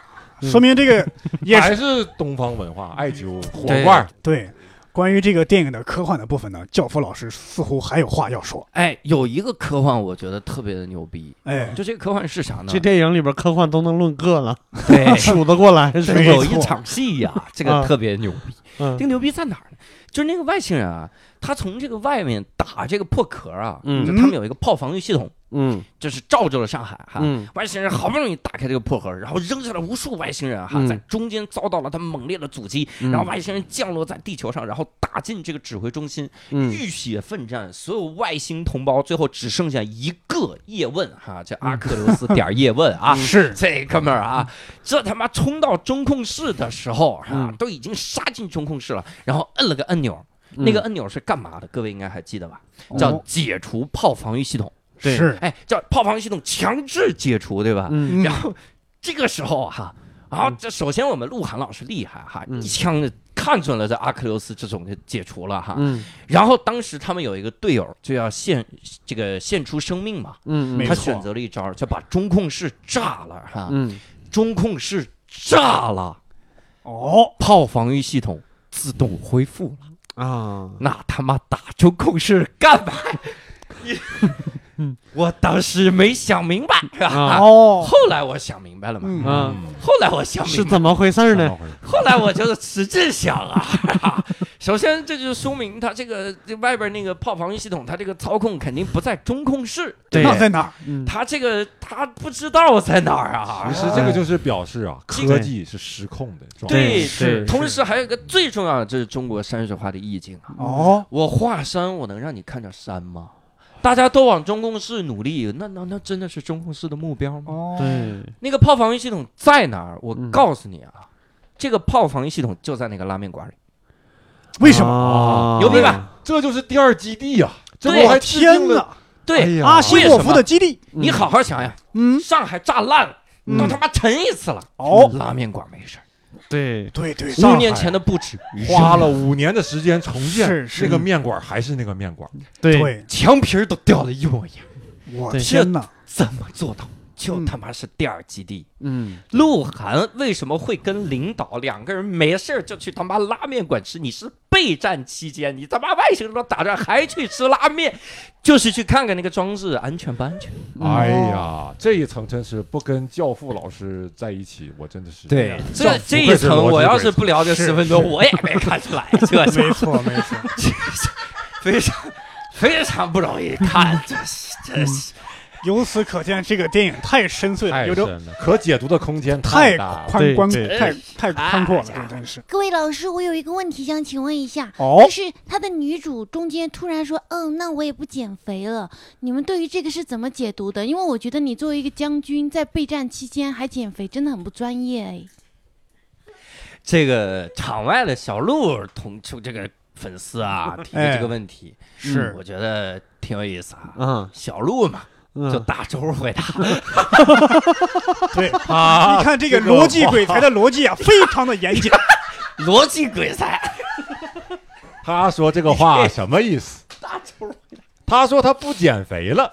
说明这个 也还是东方文化，艾灸火罐。对，关于这个电影的科幻的部分呢，教父老师似乎还有话要说。哎，有一个科幻，我觉得特别的牛逼。哎，就这个科幻是啥呢？这电影里边科幻都能论个了，对，数得过来。有一场戏呀，这个特别牛逼。这个牛逼在哪儿呢？就是那个外星人啊，他从这个外面打这个破壳啊，就他们有一个炮防御系统。嗯，就是罩住了上海哈。外星人好不容易打开这个破盒，然后扔下了无数外星人哈，在中间遭到了他猛烈的阻击，然后外星人降落在地球上，然后打进这个指挥中心，浴血奋战，所有外星同胞最后只剩下一个叶问哈，这阿克琉斯点叶问啊，是。这哥们儿啊，这他妈冲到中控室的时候啊，都已经杀进中控室了，然后摁了个按钮，那个按钮是干嘛的？各位应该还记得吧？叫解除炮防御系统。是，哎，叫炮防御系统强制解除，对吧？然后这个时候哈，啊，这首先我们鹿晗老师厉害哈，一枪看准了这阿克琉斯这种就解除了哈。然后当时他们有一个队友就要献这个献出生命嘛，嗯，他选择了一招，就把中控室炸了哈。嗯，中控室炸了，哦，炮防御系统自动恢复了啊。那他妈打中控室干嘛？你。嗯，我当时没想明白，是吧？哦，后来我想明白了嘛。嗯，后来我想明白是怎么回事呢？后来我就使劲想啊。首先，这就说明他这个这外边那个炮防御系统，它这个操控肯定不在中控室。对在哪儿？他这个他不知道在哪儿啊。其实这个就是表示啊，科技是失控的。对对。同时还有一个最重要的，这是中国山水画的意境啊。哦。我画山，我能让你看着山吗？大家都往中控室努力，那那那真的是中控室的目标吗？对，那个炮防御系统在哪儿？我告诉你啊，这个炮防御系统就在那个拉面馆里。为什么？牛逼吧？这就是第二基地呀！我天哪！对，阿西莫夫的基地。你好好想想，嗯，上海炸烂了，都他妈沉一次了。哦，拉面馆没事。对。对对，五年前的布置，花了五年的时间重建，那个面馆还是那个面馆，对，墙皮都掉的一模一样。我天哪，怎么做到？就他妈是第二基地。嗯，鹿晗为什么会跟领导两个人没事就去他妈拉面馆吃？你是备战期间，你他妈外星人打仗还去吃拉面，就是去看看那个装置安全不安全？哎呀，这一层真是不跟教父老师在一起，我真的是对这这一层，我要是不聊这十分钟，我也没看出来。这没错没错，非常非常不容易看，这是这是。由此可见，这个电影太深邃了，有着可解读的空间太大，宽宽太太宽阔了，真是。各位老师，我有一个问题想请问一下，就是他的女主中间突然说：“嗯，那我也不减肥了。”你们对于这个是怎么解读的？因为我觉得你作为一个将军，在备战期间还减肥，真的很不专业哎。这个场外的小鹿同出这个粉丝啊 提的这个问题，是我觉得挺有意思啊。嗯，小鹿嘛。就大周回答，对啊，你看这个逻辑鬼才的逻辑啊，非常的严谨。逻辑鬼才，他说这个话什么意思？大周他说他不减肥了，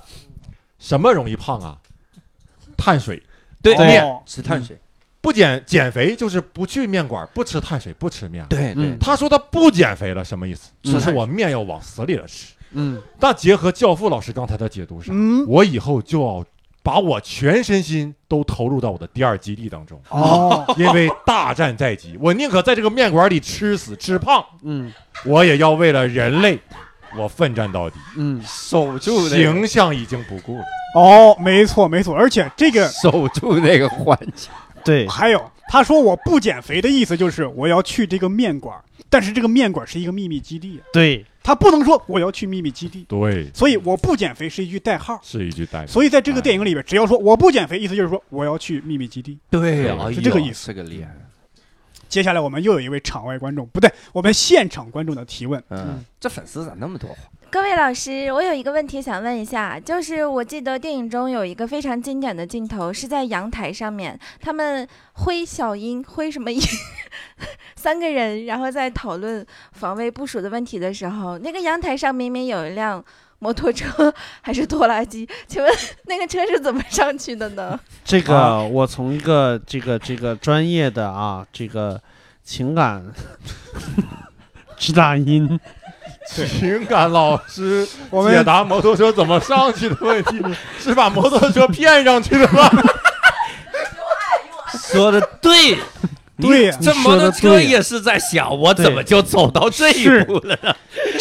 什么容易胖啊？碳水，对面吃碳水，不减减肥就是不去面馆，不吃碳水，不吃面。对对，他说他不减肥了，什么意思？就是我面要往死里了吃。嗯，但结合教父老师刚才的解读上，我以后就要把我全身心都投入到我的第二基地当中哦，因为大战在即，我宁可在这个面馆里吃死吃胖，嗯，我也要为了人类，我奋战到底，嗯，守住形象已经不顾了。哦，没错没错，而且这个守住那个环境，对，还有他说我不减肥的意思就是我要去这个面馆，但是这个面馆是一个秘密基地，对。他不能说我要去秘密基地，对，所以我不减肥是一句代号，是一句代号。所以在这个电影里边，只要说我不减肥，意思就是说我要去秘密基地，对，是这个意思。这个厉害。接下来我们又有一位场外观众，不对，我们现场观众的提问。嗯，这粉丝咋那么多？各位老师，我有一个问题想问一下，就是我记得电影中有一个非常经典的镜头，是在阳台上面，他们挥小鹰，挥什么鹰？三个人，然后在讨论防卫部署的问题的时候，那个阳台上明明有一辆摩托车还是拖拉机，请问那个车是怎么上去的呢？这个我从一个这个这个专业的啊，这个情感 指导音。情感老师 解答摩托车怎么上去的问题，是把摩托车骗上去的吗？说的对，对，这摩托车也是在想，我怎么就走到这一步了呢？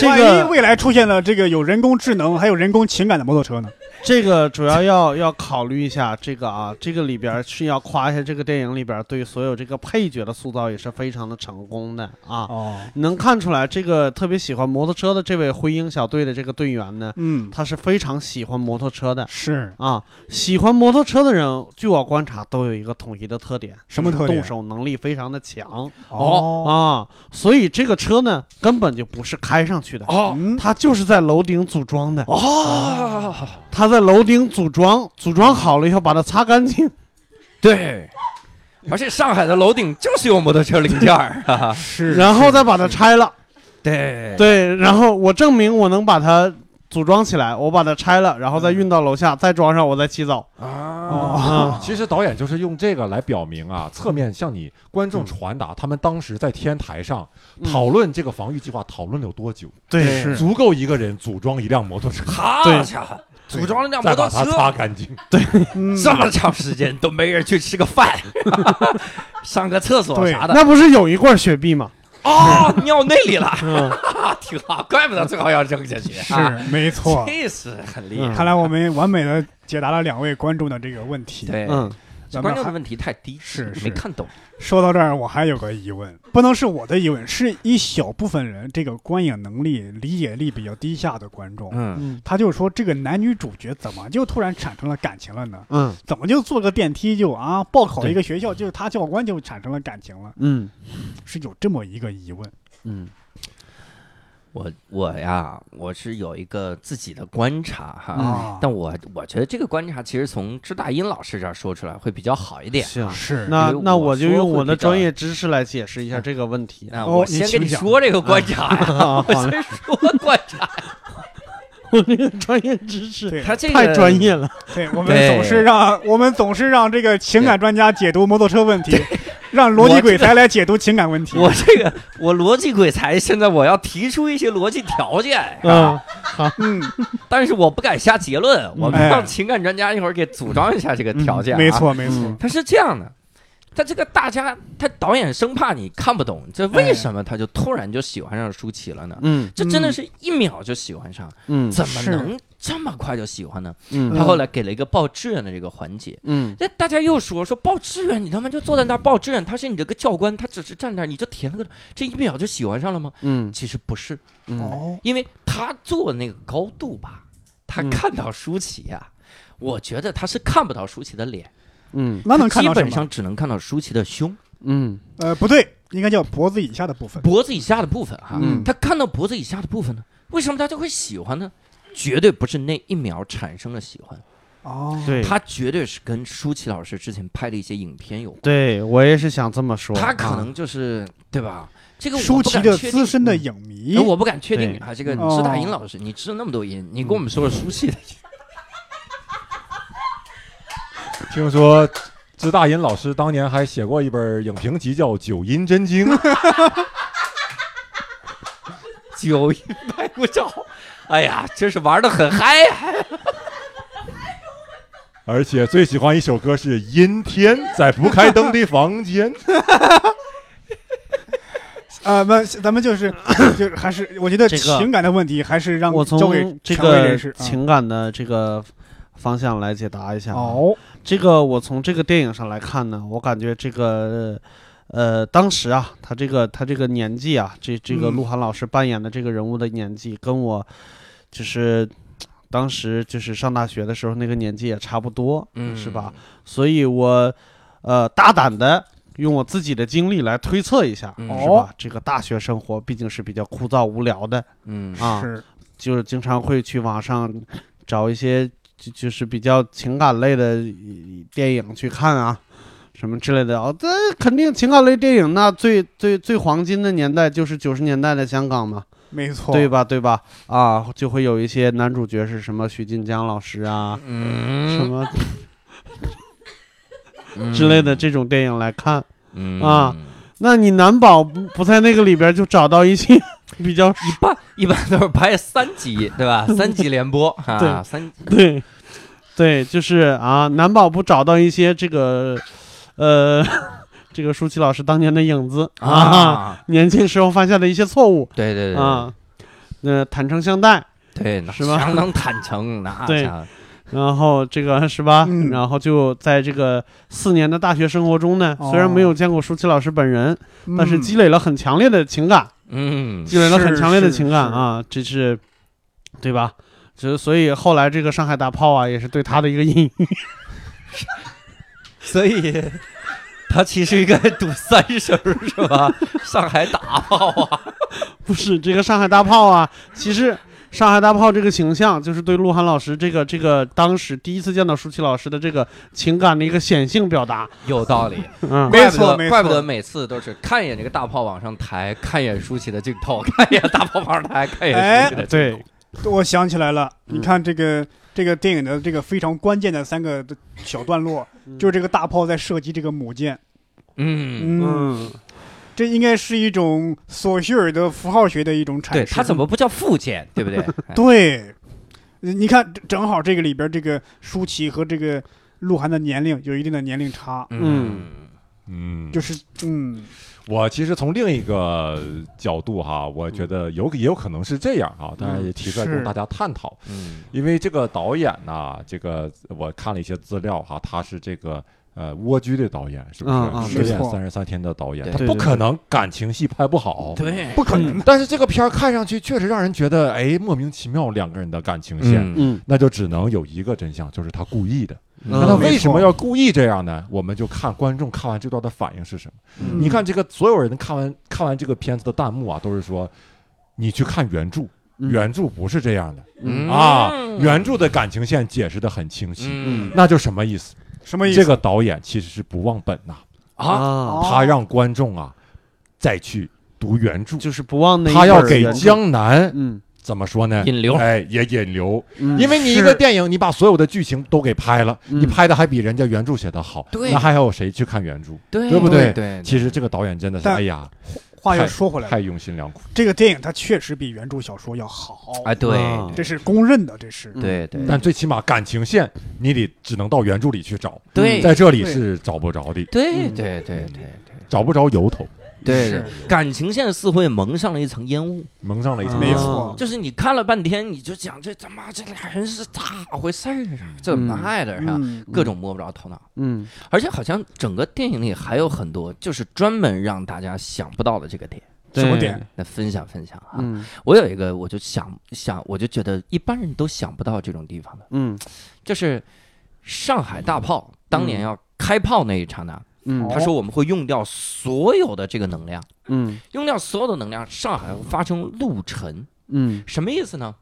万一未来出现了这个有人工智能还有人工情感的摩托车呢？这个主要要要考虑一下，这个啊，这个里边是要夸一下这个电影里边对所有这个配角的塑造也是非常的成功的啊。哦，能看出来这个特别喜欢摩托车的这位灰鹰小队的这个队员呢，嗯，他是非常喜欢摩托车的。是啊，喜欢摩托车的人，据我观察都有一个统一的特点，什么特点？动手能力非常的强。哦啊，所以这个车呢根本就不是开上去的哦，他就是在楼顶组装的哦，他。在楼顶组装，组装好了以后把它擦干净。对，而且上海的楼顶就是有摩托车零件儿，是，然后再把它拆了。对对，然后我证明我能把它组装起来，我把它拆了，然后再运到楼下，再装上，我再骑走。啊，其实导演就是用这个来表明啊，侧面向你观众传达他们当时在天台上讨论这个防御计划讨论了有多久。对，是足够一个人组装一辆摩托车。好家伙！组装了辆摩托车，擦干净。对，这么长时间都没人去吃个饭，上个厕所啥的。那不是有一罐雪碧吗？哦，尿那里了，挺好，怪不得最后要扔下去。是，没错，这是很厉害。看来我们完美的解答了两位观众的这个问题。对，嗯。观众的问题太低，是没看懂。说到这儿，我还有个疑问，不能是我的疑问，是一小部分人这个观影能力、理解力比较低下的观众，嗯，他就说这个男女主角怎么就突然产生了感情了呢？嗯，怎么就坐个电梯就啊报考一个学校，就是他教官就产生了感情了？嗯，是有这么一个疑问。嗯。我我呀，我是有一个自己的观察哈，但我我觉得这个观察其实从支大英老师这儿说出来会比较好一点。是，那那我就用我的专业知识来解释一下这个问题。我先跟你说这个观察呀，我先说观察。我这个专业知识，他这太专业了。对我们总是让我们总是让这个情感专家解读摩托车问题，让逻辑鬼才来解读情感问题。我这个我逻辑鬼才，现在我要提出一些逻辑条件。嗯，好，嗯，但是我不敢下结论，我们让情感专家一会儿给组装一下这个条件。没错，没错，他是这样的。他这个大家，他导演生怕你看不懂，这为什么他就突然就喜欢上舒淇了呢？嗯，这真的是一秒就喜欢上，嗯，怎么能这么快就喜欢呢？嗯，他后来给了一个报志愿的这个环节，嗯，那大家又说说报志愿，你他妈就坐在那儿报志愿，他是你这个教官，他只是站那儿，你就填了个，这一秒就喜欢上了吗？嗯，其实不是，哦，因为他坐那个高度吧，他看到舒淇呀，我觉得他是看不到舒淇的脸。嗯，那能看到基本上只能看到舒淇的胸。嗯，呃，不对，应该叫脖子以下的部分。脖子以下的部分哈，嗯，他看到脖子以下的部分呢，为什么大家会喜欢呢？绝对不是那一秒产生了喜欢。哦，对，他绝对是跟舒淇老师之前拍的一些影片有关。对我也是想这么说。他可能就是对吧？这个舒淇的资深的影迷，我不敢确定啊。这个支大英老师，你知道那么多音，你跟我们说说舒淇的音。听说。支大银老师当年还写过一本影评集，叫《九阴真经》。九阴白骨爪，哎呀，真是玩的很嗨呀！而且最喜欢一首歌是《阴天在不开灯的房间》。啊，那咱们就是 就是还是，我觉得情感的问题还是让我从这个情感的这个方向来解答一下哦。这个我从这个电影上来看呢，我感觉这个，呃，当时啊，他这个他这个年纪啊，这这个鹿晗老师扮演的这个人物的年纪，跟我就是当时就是上大学的时候那个年纪也差不多，嗯，是吧？所以我呃大胆的用我自己的经历来推测一下，是吧？这个大学生活毕竟是比较枯燥无聊的，嗯啊，就是经常会去网上找一些。就就是比较情感类的电影去看啊，什么之类的哦，这肯定情感类电影那最最最黄金的年代就是九十年代的香港嘛，没错，对吧？对吧？啊，就会有一些男主角是什么徐锦江老师啊，什么之类的这种电影来看啊，那你难保不不在那个里边就找到一些。比较一般，一般都是拍三集，对吧？三集连播啊，三对对，就是啊，难保不找到一些这个呃，这个舒淇老师当年的影子啊，年轻时候犯下的一些错误，对对对啊，那坦诚相待，对，是吧？相当坦诚，那对。然后这个是吧？然后就在这个四年的大学生活中呢，虽然没有见过舒淇老师本人，但是积累了很强烈的情感。嗯，积累了很强烈的情感啊，这是，对吧？就所以后来这个上海大炮啊，也是对他的一个阴影。所以他其实应该读三声是吧？上海大炮啊，不是这个上海大炮啊，其实上海大炮这个形象，就是对鹿晗老师这个这个当时第一次见到舒淇老师的这个情感的一个显性表达。有道理，嗯，没错，没错，怪不得每次都是看一眼这个大炮往上抬，看一眼舒淇的镜头，看一眼大炮往上抬，看一眼舒淇的镜头。对，我想起来了，你看这个这个电影的这个非常关键的三个小段落，就是这个大炮在射击这个母舰。嗯嗯。这应该是一种索绪尔的符号学的一种阐释。对，它怎么不叫附件？对不对？对，你看，正好这个里边这个舒淇和这个鹿晗的年龄有一定的年龄差。嗯嗯，就是嗯，我其实从另一个角度哈，我觉得有也有可能是这样哈，当然也提出来供大家探讨。嗯，因为这个导演呢，这个我看了一些资料哈，他是这个。呃，蜗居的导演是不是？失恋三十三天的导演，他不可能感情戏拍不好，对，不可能。但是这个片儿看上去确实让人觉得，哎，莫名其妙两个人的感情线，嗯，那就只能有一个真相，就是他故意的。那他为什么要故意这样呢？我们就看观众看完这段的反应是什么。你看这个所有人看完看完这个片子的弹幕啊，都是说，你去看原著，原著不是这样的啊，原著的感情线解释的很清晰，那就什么意思？什么意思？这个导演其实是不忘本呐。啊，他让观众啊再去读原著，就是不忘那他要给江南嗯。怎么说呢？引流，哎，也引流，因为你一个电影，你把所有的剧情都给拍了，你拍的还比人家原著写的好，那还有谁去看原著？对。不对？对，其实这个导演真的是，哎呀。话又说回来，太用心良苦。这个电影它确实比原著小说要好，哎，对，这是公认的，这是对对。但最起码感情线你得只能到原著里去找，对，在这里是找不着的，对对对对对，找不着由头。对，感情线似乎也蒙上了一层烟雾，蒙上了一层，没错，就是你看了半天，你就讲这他妈这俩人是咋回事儿啊？怎么爱的？是吧？各种摸不着头脑。嗯，而且好像整个电影里还有很多，就是专门让大家想不到的这个点。什么点？那分享分享啊！我有一个，我就想想，我就觉得一般人都想不到这种地方的。嗯，就是上海大炮当年要开炮那一刹那。嗯，他说我们会用掉所有的这个能量，嗯，用掉所有的能量，上海会发生陆沉，嗯，什么意思呢？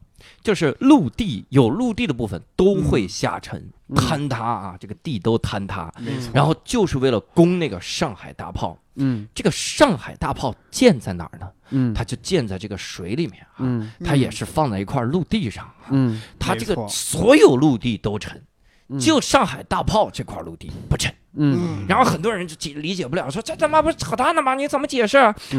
就是陆地有陆地的部分都会下沉坍塌啊，这个地都坍塌，然后就是为了攻那个上海大炮，嗯，这个上海大炮建在哪儿呢？嗯，它就建在这个水里面啊，嗯，它也是放在一块陆地上，嗯，它这个所有陆地都沉，就上海大炮这块陆地不沉。嗯，然后很多人就解理解不了，说这他妈不是扯淡的吗？你怎么解释？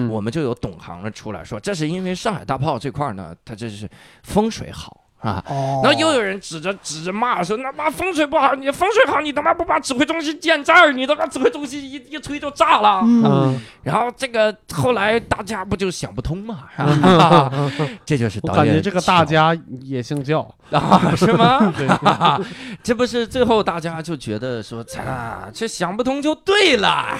我们就有懂行的出来说，这是因为上海大炮这块呢，它这是风水好。啊，然后又有人指着指着骂说：“那妈风水不好，你风水好，你他妈不把指挥中心建这儿，你他妈指挥中心一一吹就炸了。”嗯，然后这个后来大家不就想不通嘛？这就是我感觉这个大家也姓教。啊，是吗？这不是最后大家就觉得说，啊，这想不通就对了，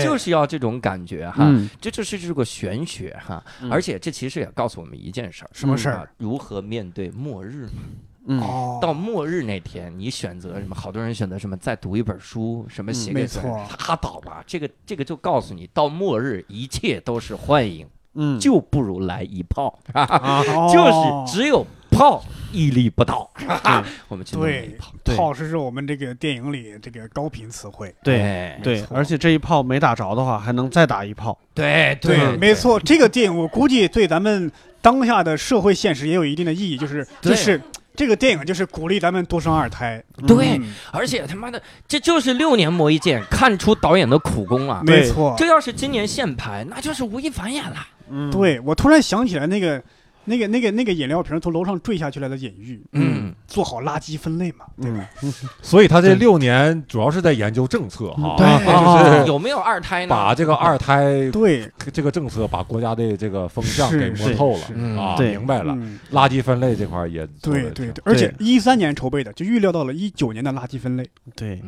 就是要这种感觉哈，这就是这个玄学哈，而且这其实也告诉我们一件事儿，什么事儿？如何面对。末日嘛，嗯，到末日那天，你选择什么？好多人选择什么？再读一本书，什么写？没错，拉倒吧。这个这个就告诉你，到末日一切都是幻影，嗯，就不如来一炮，就是只有炮屹立不倒。我们对炮，炮是我们这个电影里这个高频词汇。对对，而且这一炮没打着的话，还能再打一炮。对对，没错。这个电影我估计对咱们。当下的社会现实也有一定的意义，就是就是这个电影就是鼓励咱们多生二胎。对，而且他妈的这就是六年磨一剑，看出导演的苦功了。没错，这要是今年现拍，那就是吴亦凡演了。嗯，对我突然想起来那个。那个、那个、那个饮料瓶从楼上坠下去来的隐喻，嗯，做好垃圾分类嘛，对吧？所以他这六年主要是在研究政策哈，就是有没有二胎呢？把这个二胎对这个政策，把国家的这个风向给摸透了啊，明白了。垃圾分类这块也对对对，而且一三年筹备的，就预料到了一九年的垃圾分类。对，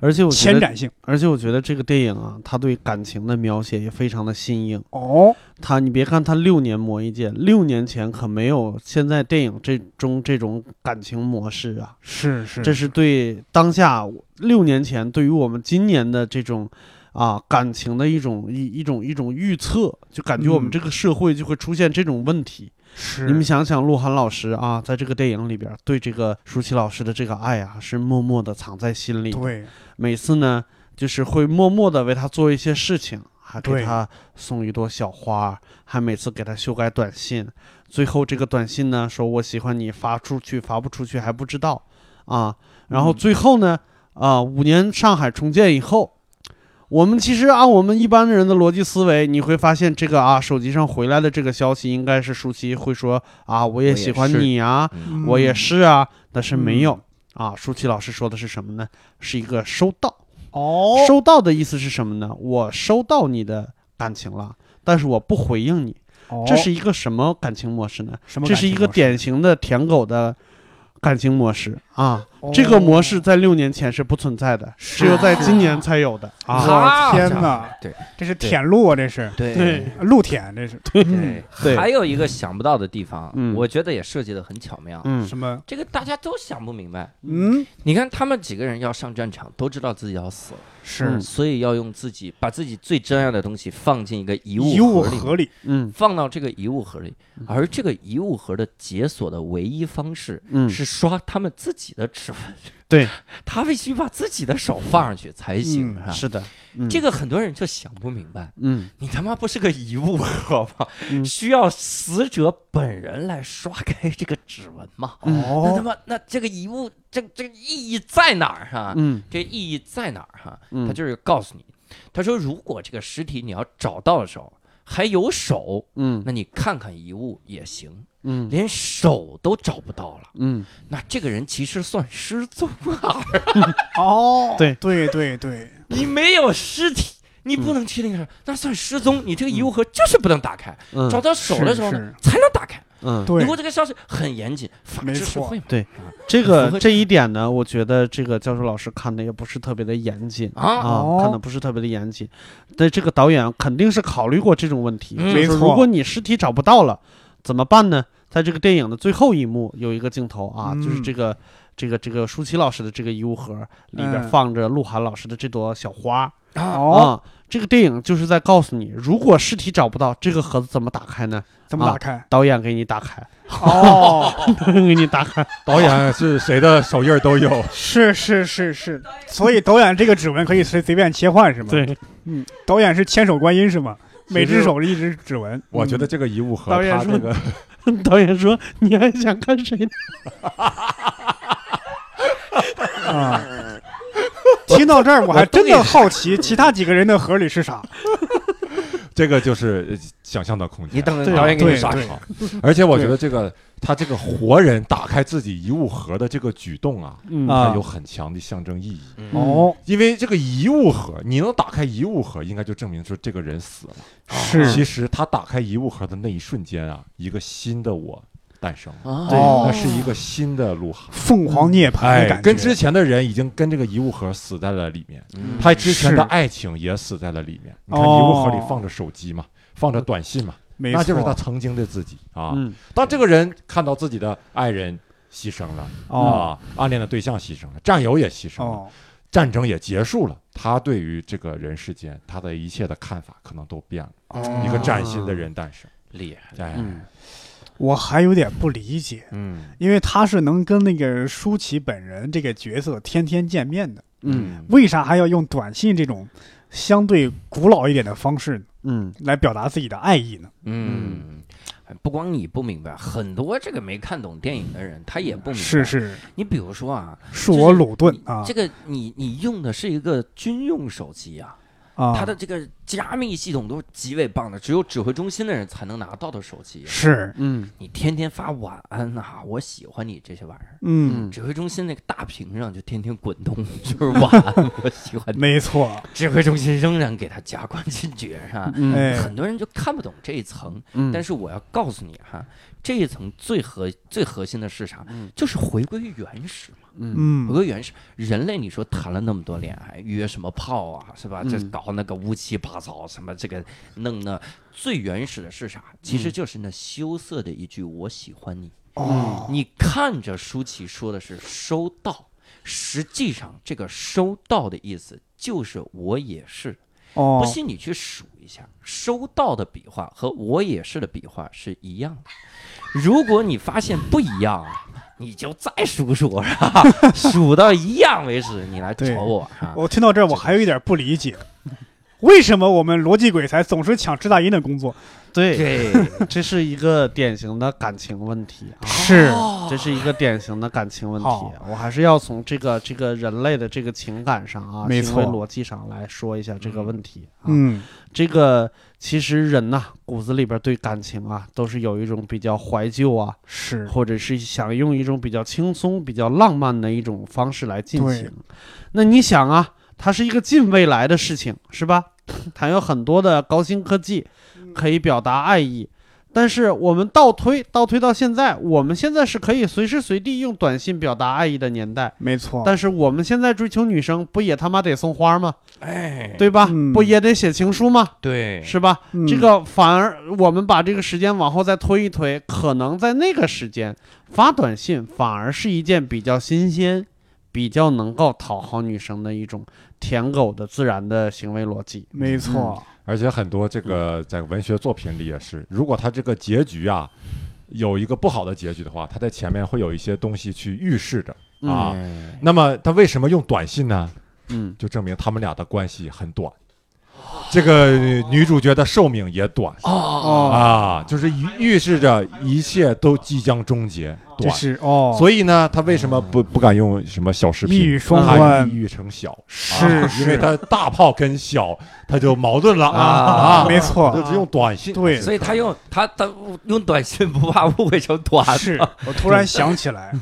而且我前瞻性，而且我觉得这个电影啊，他对感情的描写也非常的新颖哦。他，你别看他六年磨一剑，六年前可没有现在电影这中这种感情模式啊。是是，这是对当下六年前对于我们今年的这种啊感情的一种一一种一种预测，就感觉我们这个社会就会出现这种问题。是，你们想想，鹿晗老师啊，在这个电影里边对这个舒淇老师的这个爱啊，是默默的藏在心里。对，每次呢，就是会默默的为他做一些事情。还给他送一朵小花，还每次给他修改短信。最后这个短信呢，说我喜欢你，发出去发不出去还不知道啊。然后最后呢，啊，五年上海重建以后，我们其实按我们一般人的逻辑思维，你会发现这个啊，手机上回来的这个消息应该是舒淇会说啊，我也喜欢你啊，我也是啊，但是没有啊。舒淇老师说的是什么呢？是一个收到。哦，收到的意思是什么呢？我收到你的感情了，但是我不回应你。这是一个什么感情模式呢？什么？这是一个典型的舔狗的感情模式啊。这个模式在六年前是不存在的，只有在今年才有的。啊！天哪，对，这是舔鹿啊，这是。对。鹿舔，这是。对。对。还有一个想不到的地方，我觉得也设计的很巧妙。嗯，什么？这个大家都想不明白。嗯，你看他们几个人要上战场，都知道自己要死了，是，所以要用自己把自己最珍爱的东西放进一个遗物盒里，嗯，放到这个遗物盒里。而这个遗物盒的解锁的唯一方式，嗯，是刷他们自己的。指纹。对，他必须把自己的手放上去才行，是的。这个很多人就想不明白，嗯，你他妈不是个遗物盒吗？需要死者本人来刷开这个指纹吗？哦，那他妈那这个遗物这这个意义在哪儿哈？嗯，这意义在哪儿哈？他就是告诉你，他说如果这个尸体你要找到的时候还有手，嗯，那你看看遗物也行。嗯，连手都找不到了。嗯，那这个人其实算失踪了。哦，对对对对，你没有尸体，你不能确定是那算失踪。你这个遗物盒就是不能打开，找到手的时候呢才能打开。嗯，对。如果这个消息很严谨，没错。对，这个这一点呢，我觉得这个教授老师看的也不是特别的严谨啊，看的不是特别的严谨。但这个导演肯定是考虑过这种问题。没错，如果你尸体找不到了。怎么办呢？在这个电影的最后一幕有一个镜头啊，就是这个这个这个舒淇老师的这个遗物盒里边放着鹿晗老师的这朵小花啊。这个电影就是在告诉你，如果尸体找不到，这个盒子怎么打开呢？怎么打开？导演给你打开。哦，给你打开。导演是谁的手印都有。是是是是，所以导演这个指纹可以随随便切换是吗？对，嗯，导演是千手观音是吗？每只手是一只指纹。我觉得这个遗物和他那个，导演说，你还想看谁呢？啊！听到这儿，我还真的好奇，其他几个人的盒里是啥。这个就是想象的空间。你等导演给你刷好。而且我觉得这个他这个活人打开自己遗物盒的这个举动啊，它有很强的象征意义。哦，因为这个遗物盒，你能打开遗物盒，应该就证明说这个人死了。是。其实他打开遗物盒的那一瞬间啊，一个新的我。诞生，对，那是一个新的鹿晗，凤凰涅槃哎，跟之前的人已经跟这个遗物盒死在了里面，他之前的爱情也死在了里面。你看遗物盒里放着手机嘛，放着短信嘛，那就是他曾经的自己啊。当这个人看到自己的爱人牺牲了啊，暗恋的对象牺牲了，战友也牺牲了，战争也结束了，他对于这个人世间他的一切的看法可能都变了，一个崭新的人诞生，厉害，哎。我还有点不理解，嗯，因为他是能跟那个舒淇本人这个角色天天见面的，嗯，为啥还要用短信这种相对古老一点的方式，嗯，来表达自己的爱意呢？嗯，不光你不明白，很多这个没看懂电影的人他也不明白。是是，你比如说啊，恕我鲁钝啊，这个你你用的是一个军用手机啊。它的这个加密系统都是极为棒的，只有指挥中心的人才能拿到的手机。是，嗯，你天天发晚安呐，我喜欢你这些玩意儿。嗯，指挥中心那个大屏上就天天滚动，就是晚安，我喜欢你。没错，指挥中心仍然给他加官进爵，是吧？嗯，很多人就看不懂这一层。嗯，但是我要告诉你哈，这一层最核最核心的是啥？就是回归原始。嗯，回归原始人类，你说谈了那么多恋爱，约什么炮啊，是吧？这搞那个乌七八糟，什么这个弄那最原始的是啥？其实就是那羞涩的一句“我喜欢你”。哦，你看着舒淇说的是收到，实际上这个收到的意思就是我也是。哦，不信你去数一下，收到的笔画和我也是的笔画是一样的。如果你发现不一样啊。你就再数数？数到一样为止，你来找我。我听到这儿，我还有一点不理解，为什么我们逻辑鬼才总是抢支大英的工作？对，这是一个典型的感情问题。是，这是一个典型的感情问题。我还是要从这个这个人类的这个情感上啊，行为逻辑上来说一下这个问题。嗯，这个。其实人呐，骨子里边对感情啊，都是有一种比较怀旧啊，是，或者是想用一种比较轻松、比较浪漫的一种方式来进行。那你想啊，它是一个近未来的事情，是吧？它有很多的高新科技，可以表达爱意。但是我们倒推，倒推到现在，我们现在是可以随时随地用短信表达爱意的年代，没错。但是我们现在追求女生，不也他妈得送花吗？哎，对吧？不也得写情书吗？对，是吧？这个反而我们把这个时间往后再推一推，可能在那个时间发短信，反而是一件比较新鲜、比较能够讨好女生的一种舔狗的自然的行为逻辑。没错。而且很多这个在文学作品里也是，如果他这个结局啊有一个不好的结局的话，他在前面会有一些东西去预示着啊。那么他为什么用短信呢？嗯，就证明他们俩的关系很短。这个女主角的寿命也短哦啊，就是预示着一切都即将终结。短是哦，所以呢，他为什么不不敢用什么小视频？一语双关，一语成小，是因为他大炮跟小他就矛盾了啊啊，没错，就是用短信。对，所以他用他他用短信不怕误会成短。是我突然想起来，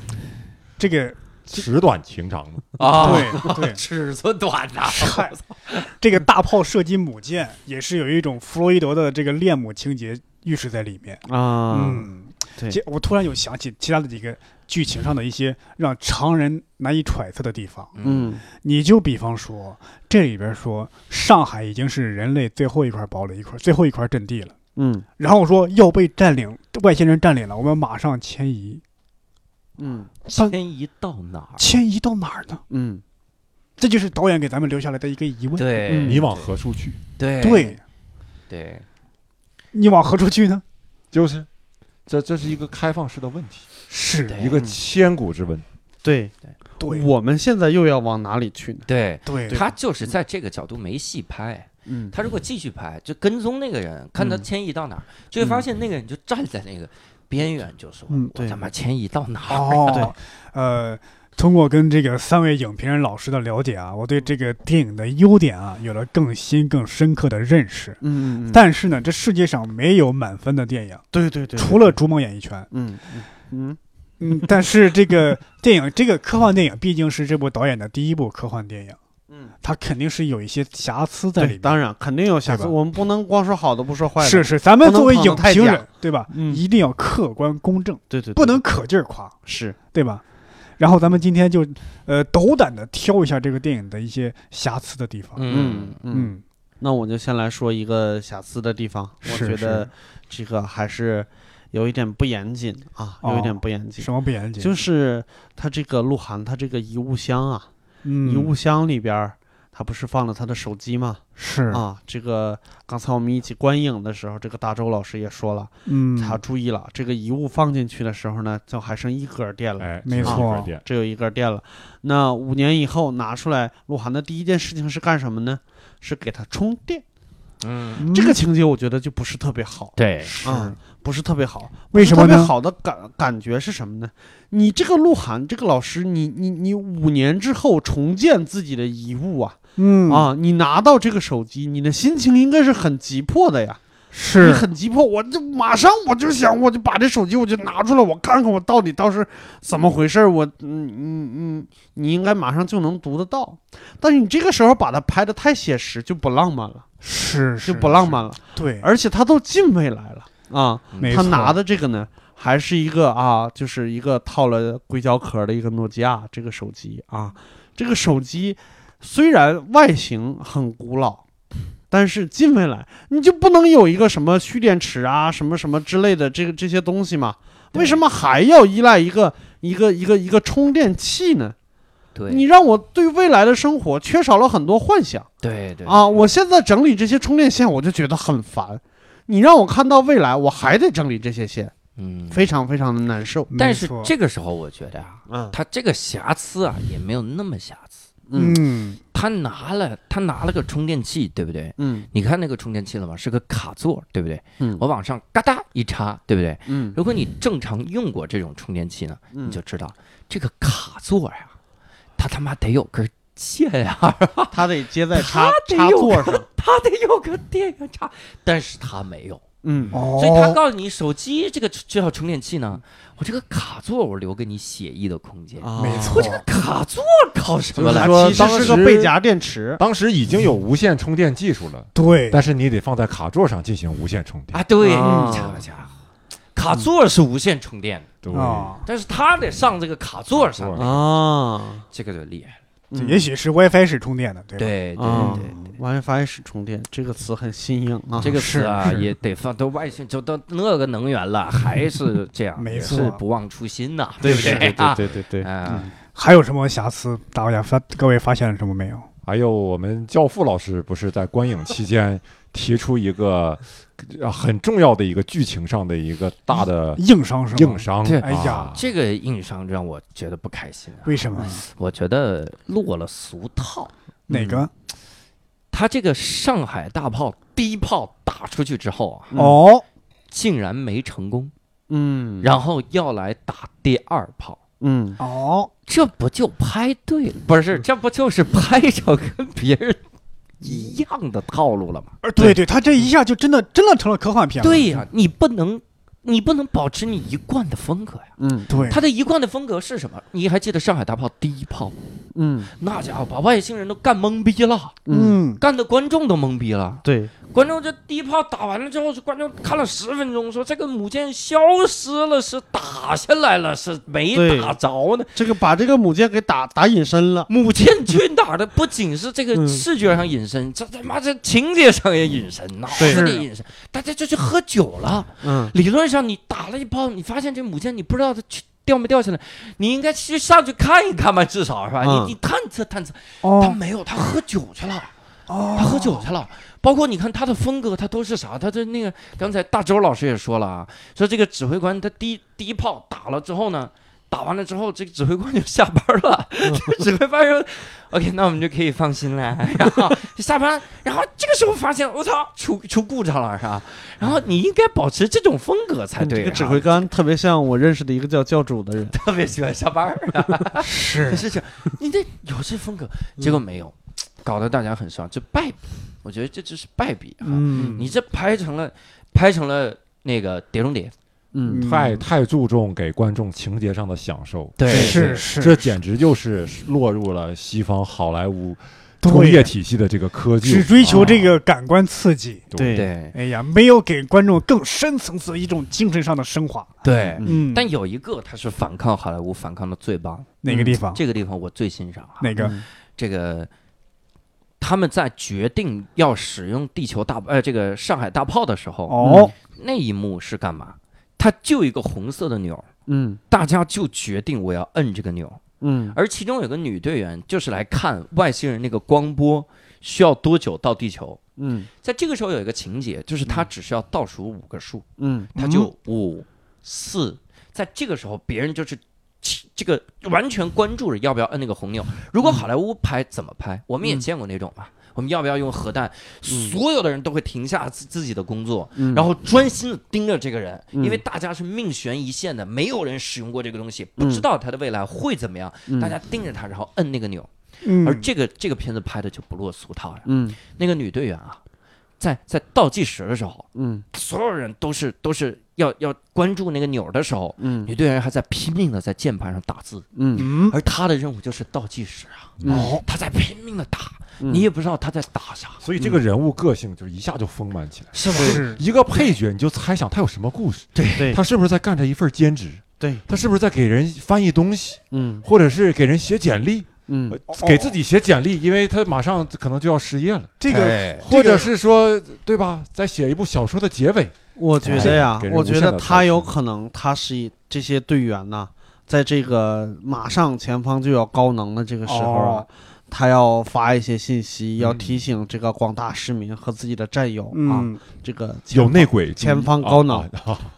这个。尺短情长啊，对对，尺寸短呐。这个大炮射击母舰也是有一种弗洛伊德的这个恋母情节预示在里面啊。嗯，对。我突然有想起其他的几个剧情上的一些让常人难以揣测的地方。嗯，你就比方说这里边说上海已经是人类最后一块堡垒一块最后一块阵地了。嗯，然后说要被占领，外星人占领了，我们马上迁移。嗯，迁移到哪儿？迁移到哪儿呢？嗯，这就是导演给咱们留下来的一个疑问。对，你往何处去？对对对，你往何处去呢？就是，这这是一个开放式的问题，是一个千古之问。对对，我们现在又要往哪里去呢？对对，他就是在这个角度没戏拍。嗯，他如果继续拍，就跟踪那个人，看他迁移到哪儿，就会发现那个人就站在那个。边缘就说，嗯，我他妈迁移到哪儿？哦，对，呃，通过跟这个三位影评人老师的了解啊，我对这个电影的优点啊有了更新、更深刻的认识。嗯，但是呢，这世界上没有满分的电影。对对对，除了《逐梦演艺圈》。嗯嗯嗯，但是这个电影，这个科幻电影毕竟是这部导演的第一部科幻电影。嗯，它肯定是有一些瑕疵在里面。当然，肯定有瑕疵。我们不能光说好的，不说坏的。是是，咱们作为影评人，对吧？嗯，一定要客观公正。对对，不能可劲儿夸，是对吧？然后咱们今天就，呃，斗胆的挑一下这个电影的一些瑕疵的地方。嗯嗯，那我就先来说一个瑕疵的地方。我觉得这个还是有一点不严谨啊，有一点不严谨。什么不严谨？就是它这个鹿晗，他这个遗物箱啊。遗物箱里边，他不是放了他的手机吗？是啊，这个刚才我们一起观影的时候，这个大周老师也说了，嗯，他注意了，这个遗物放进去的时候呢，就还剩一格电了，哎，没错，只有一格电了。那五年以后拿出来，鹿晗的第一件事情是干什么呢？是给他充电。嗯，这个情节我觉得就不是特别好。对，嗯，不是特别好。为什么特别好的感感觉是什么呢？你这个鹿晗这个老师，你你你五年之后重建自己的遗物啊，嗯。啊，你拿到这个手机，你的心情应该是很急迫的呀。是。你很急迫，我就马上我就想，我就把这手机我就拿出来，我看看我到底倒是怎么回事我嗯嗯嗯，你应该马上就能读得到，但是你这个时候把它拍的太写实，就不浪漫了，是就不浪漫了。对，而且他都进未来了。啊，他拿的这个呢，还是一个啊，就是一个套了硅胶壳的一个诺基亚这个手机啊，这个手机虽然外形很古老。但是近未来你就不能有一个什么蓄电池啊，什么什么之类的这个这些东西吗？为什么还要依赖一个一个一个一个充电器呢？对，你让我对未来的生活缺少了很多幻想。对对啊，我现在整理这些充电线，我就觉得很烦。你让我看到未来，我还得整理这些线，嗯，非常非常的难受。但是这个时候，我觉得啊，嗯，它这个瑕疵啊，也没有那么瑕疵。嗯，他拿了，他拿了个充电器，对不对？嗯，你看那个充电器了吗？是个卡座，对不对？嗯，我往上嘎哒一插，对不对？嗯，如果你正常用过这种充电器呢，你就知道这个卡座呀，它他妈得有根线呀，它得接在插插座上，它得有个电源插，但是它没有。嗯，所以他告诉你，手机这个这套充电器呢，我这个卡座我留给你写意的空间。没错，我这个卡座搞什么了？其实是个背夹电池。当时已经有无线充电技术了，对，但是你得放在卡座上进行无线充电啊。对，这家伙，卡座是无线充电的，对，但是它得上这个卡座上啊，这个就厉害了。也许是 WiFi 式充电的，对对对对，WiFi 式充电这个词很新颖啊，这个词啊也得放到外星，就到那个能源了，还是这样，没错，是不忘初心呐，对不对？对对对 对，嗯，还有什么瑕疵？大家发各位发现了什么没有？还有我们教父老师不是在观影期间提出一个很重要的一个剧情上的一个大的硬伤是吗？硬伤。哎呀，这个硬伤让我觉得不开心。为什么？我觉得落了俗套。哪个？他这个上海大炮第一炮打出去之后啊，哦，竟然没成功。嗯，然后要来打第二炮。嗯，哦，这不就拍对了？不是，这不就是拍着跟别人一样的套路了吗？对对，他这一下就真的真的成了科幻片了。对呀，你不能。你不能保持你一贯的风格呀。嗯，对。他的一贯的风格是什么？你还记得上海大炮第一炮？嗯，那家伙把外星人都干懵逼了。嗯，干的观众都懵逼了。对，观众这第一炮打完了之后，观众看了十分钟，说这个母舰消失了，是打下来了，是没打着呢。这个把这个母舰给打打隐身了。母舰去哪的不仅是这个视觉上隐身，这他妈这情节上也隐身，脑子里隐身。大家就去喝酒了。嗯，理论上。你打了一炮，你发现这母舰你不知道它去掉没掉下来，你应该去上去看一看吧，至少是吧？你你探测探测，他没有，他喝酒去了，他喝酒去了。包括你看他的风格，他都是啥？他的那个刚才大周老师也说了啊，说这个指挥官他第第一炮打了之后呢。打完了之后，这个指挥官就下班了。指挥官说：“OK，那我们就可以放心了。”然后就下班。然后这个时候发现，我操，出出故障了，是吧？然后你应该保持这种风格才对。这个指挥官特别像我认识的一个叫教主的人，特别喜欢下班。是是这，你这有这风格。结果没有，搞得大家很失望，这败笔。我觉得这就是败笔啊！你这拍成了，拍成了那个《碟中谍》。嗯，太太注重给观众情节上的享受，对，是是，这简直就是落入了西方好莱坞工业体系的这个科技，只追求这个感官刺激，对。对，哎呀，没有给观众更深层次的一种精神上的升华，对，嗯，但有一个他是反抗好莱坞，反抗的最棒，哪个地方？这个地方我最欣赏，哪个？这个他们在决定要使用地球大呃这个上海大炮的时候，哦，那一幕是干嘛？它就一个红色的钮，嗯，大家就决定我要摁这个钮，嗯，而其中有个女队员就是来看外星人那个光波需要多久到地球，嗯，在这个时候有一个情节，就是他只需要倒数五个数，嗯，他就五四，在这个时候别人就是这个完全关注着要不要摁那个红钮。如果好莱坞拍怎么拍，我们也见过那种嘛。我们要不要用核弹？所有的人都会停下自自己的工作，然后专心的盯着这个人，因为大家是命悬一线的，没有人使用过这个东西，不知道他的未来会怎么样。大家盯着他，然后摁那个钮。而这个这个片子拍的就不落俗套了。嗯，那个女队员啊，在在倒计时的时候，嗯，所有人都是都是要要关注那个钮的时候，嗯，女队员还在拼命的在键盘上打字，嗯，而她的任务就是倒计时啊，哦，她在拼命的打。你也不知道他在打啥，所以这个人物个性就一下就丰满起来。是是？一个配角，你就猜想他有什么故事？对，他是不是在干着一份兼职？对，他是不是在给人翻译东西？嗯，或者是给人写简历？嗯，给自己写简历，因为他马上可能就要失业了。这个，或者是说，对吧？再写一部小说的结尾。我觉得呀，我觉得他有可能，他是这些队员呢，在这个马上前方就要高能的这个时候啊。他要发一些信息，要提醒这个广大市民和自己的战友啊，这个有内鬼，前方高能，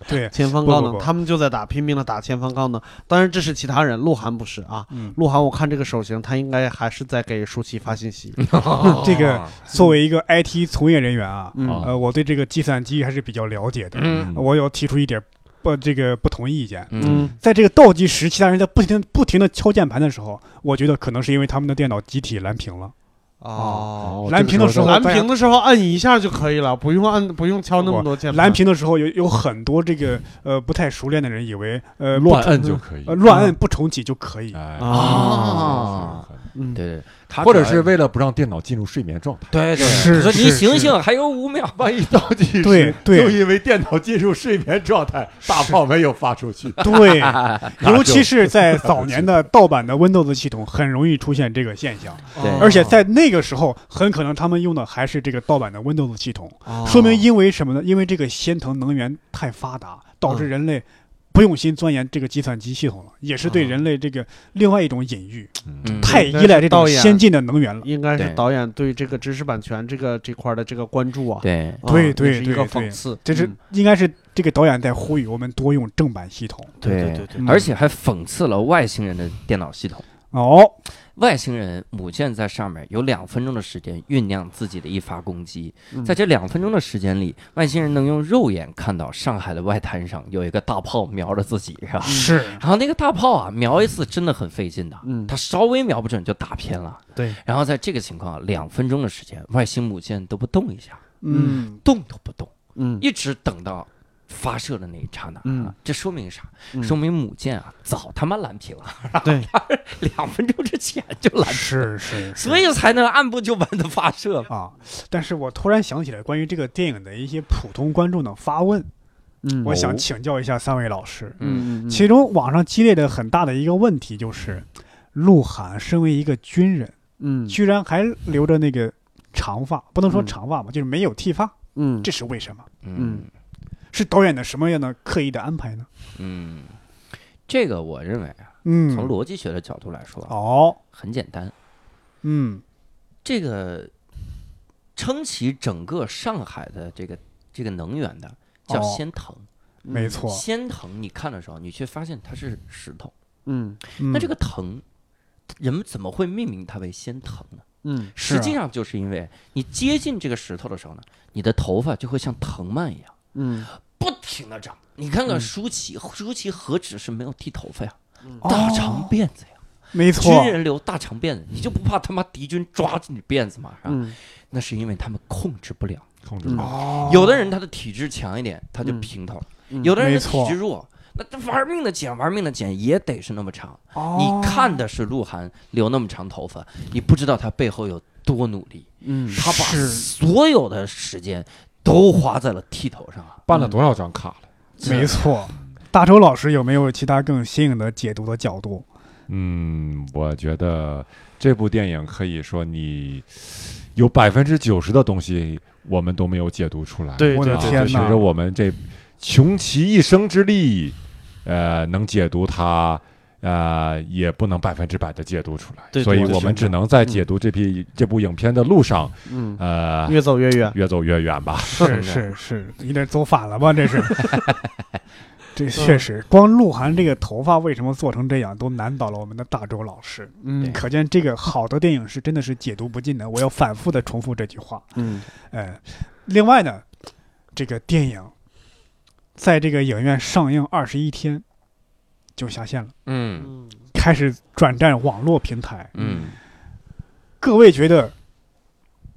对，前方高能，他们就在打，拼命的打前方高能。当然，这是其他人，鹿晗不是啊。鹿晗，我看这个手型，他应该还是在给舒淇发信息。这个作为一个 IT 从业人员啊，呃，我对这个计算机还是比较了解的。我有提出一点。不，这个不同意见。嗯，在这个倒计时，其他人在不停不停的敲键盘的时候，我觉得可能是因为他们的电脑集体蓝屏了。哦，蓝屏的时候，蓝屏的时候按一下就可以了，不用按，不用敲那么多键。蓝屏的时候有有很多这个呃不太熟练的人以为呃乱按就可以，乱按不重启就可以啊。嗯，对对。或者是为了不让电脑进入睡眠状态，对对，是你醒醒，还有五秒，万一倒计时，对对，就因为电脑进入睡眠状态，大炮没有发出去，对，尤其是在早年的盗版的 Windows 系统，很容易出现这个现象，对，而且在那个时候，很可能他们用的还是这个盗版的 Windows 系统，说明因为什么呢？因为这个仙腾能源太发达，导致人类。不用心钻研这个计算机系统了，也是对人类这个另外一种隐喻。嗯，太依赖这种先进的能源了。应该是导演对这个知识版权这个这块的这个关注啊。对对对，是一个讽刺。这是应该是这个导演在呼吁我们多用正版系统。对对对对，而且还讽刺了外星人的电脑系统。哦。外星人母舰在上面有两分钟的时间酝酿自己的一发攻击，在这两分钟的时间里，外星人能用肉眼看到上海的外滩上有一个大炮瞄着自己，是吧？是。然后那个大炮啊，瞄一次真的很费劲的，嗯，它稍微瞄不准就打偏了。对。然后在这个情况，两分钟的时间，外星母舰都不动一下，嗯，动都不动，嗯，一直等到。发射的那一刹那，嗯，这说明啥？说明母舰啊，早他妈蓝屏了。对，两分钟之前就蓝屏，是是，所以才能按部就班的发射啊。但是我突然想起来关于这个电影的一些普通观众的发问，嗯，我想请教一下三位老师。嗯，其中网上激烈的很大的一个问题就是，鹿晗身为一个军人，嗯，居然还留着那个长发，不能说长发吧，就是没有剃发，嗯，这是为什么？嗯。是导演的什么样的刻意的安排呢？嗯，这个我认为啊，嗯，从逻辑学的角度来说，哦，很简单，嗯，这个撑起整个上海的这个这个能源的叫仙藤，没错，仙藤，你看的时候，你却发现它是石头，嗯，那这个藤，人们怎么会命名它为仙藤呢？嗯，实际上就是因为你接近这个石头的时候呢，你的头发就会像藤蔓一样。嗯，不停的长，你看看舒淇，舒淇何止是没有剃头发呀，大长辫子呀，没错，军人留大长辫子，你就不怕他妈敌军抓住你辫子吗？是吧？那是因为他们控制不了，控制不了。有的人他的体质强一点，他就平头；有的人体质弱，那他玩命的剪，玩命的剪也得是那么长。你看的是鹿晗留那么长头发，你不知道他背后有多努力。嗯，他把所有的时间。都花在了剃头上办了多少张卡了？没错，大周老师有没有其他更新颖的解读的角度？嗯，我觉得这部电影可以说你有百分之九十的东西我们都没有解读出来。对，我的天哪！着我们这穷其一生之力，呃，能解读它。呃，也不能百分之百的解读出来，所以我们只能在解读这批这部影片的路上，嗯，呃，越走越远，越走越远吧。是是是，有点走反了吧？这是，这确实，光鹿晗这个头发为什么做成这样，都难倒了我们的大周老师。嗯，可见这个好的电影是真的是解读不尽的。我要反复的重复这句话。嗯，哎，另外呢，这个电影在这个影院上映二十一天。就下线了，嗯，开始转战网络平台，嗯，各位觉得，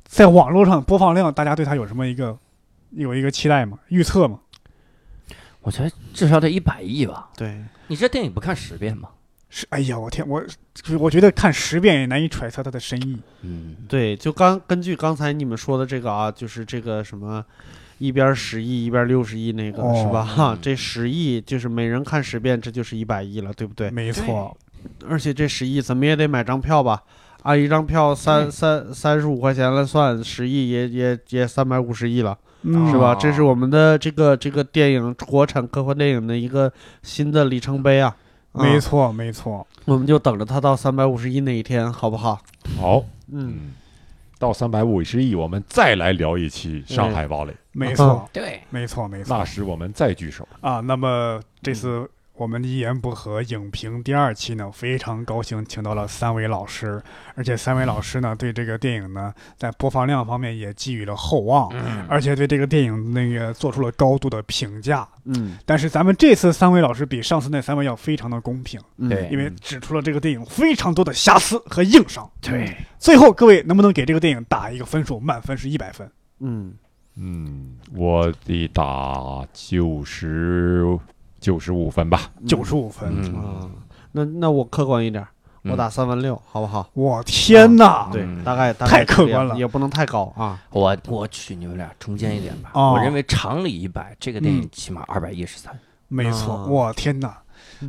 在网络上播放量，大家对他有什么一个有一个期待吗？预测吗？我觉得至少得一百亿吧。对，你这电影不看十遍吗？是，哎呀，我天，我我觉得看十遍也难以揣测它的深意。嗯，对，就刚根据刚才你们说的这个啊，就是这个什么。一边十亿，一边六十亿，那个是吧？哈，这十亿就是每人看十遍，这就是一百亿了，对不对？没错。而且这十亿怎么也得买张票吧？按一张票三三三十五块钱来算，十亿也也也三百五十亿了，是吧？这是我们的这个这个电影国产科幻电影的一个新的里程碑啊！没错，没错。我们就等着它到三百五十亿那一天，好不好？好，嗯。到三百五十亿，我们再来聊一期《上海堡垒》。没错，对，没错，没错。那时我们再聚首啊。那么这次。我们的一言不合影评第二期呢，非常高兴请到了三位老师，而且三位老师呢对这个电影呢在播放量方面也寄予了厚望，嗯而且对这个电影那个做出了高度的评价。嗯，但是咱们这次三位老师比上次那三位要非常的公平，对，因为指出了这个电影非常多的瑕疵和硬伤。对，最后各位能不能给这个电影打一个分数？满分是一百分。嗯嗯，我得打九十。九十五分吧，九十五分啊，那那我客观一点，我打三万六，好不好？我天哪，对，大概太客观了，也不能太高啊。我我去你们俩中间一点吧，我认为常理一百，这个电影起码二百一十三。没错，我天哪，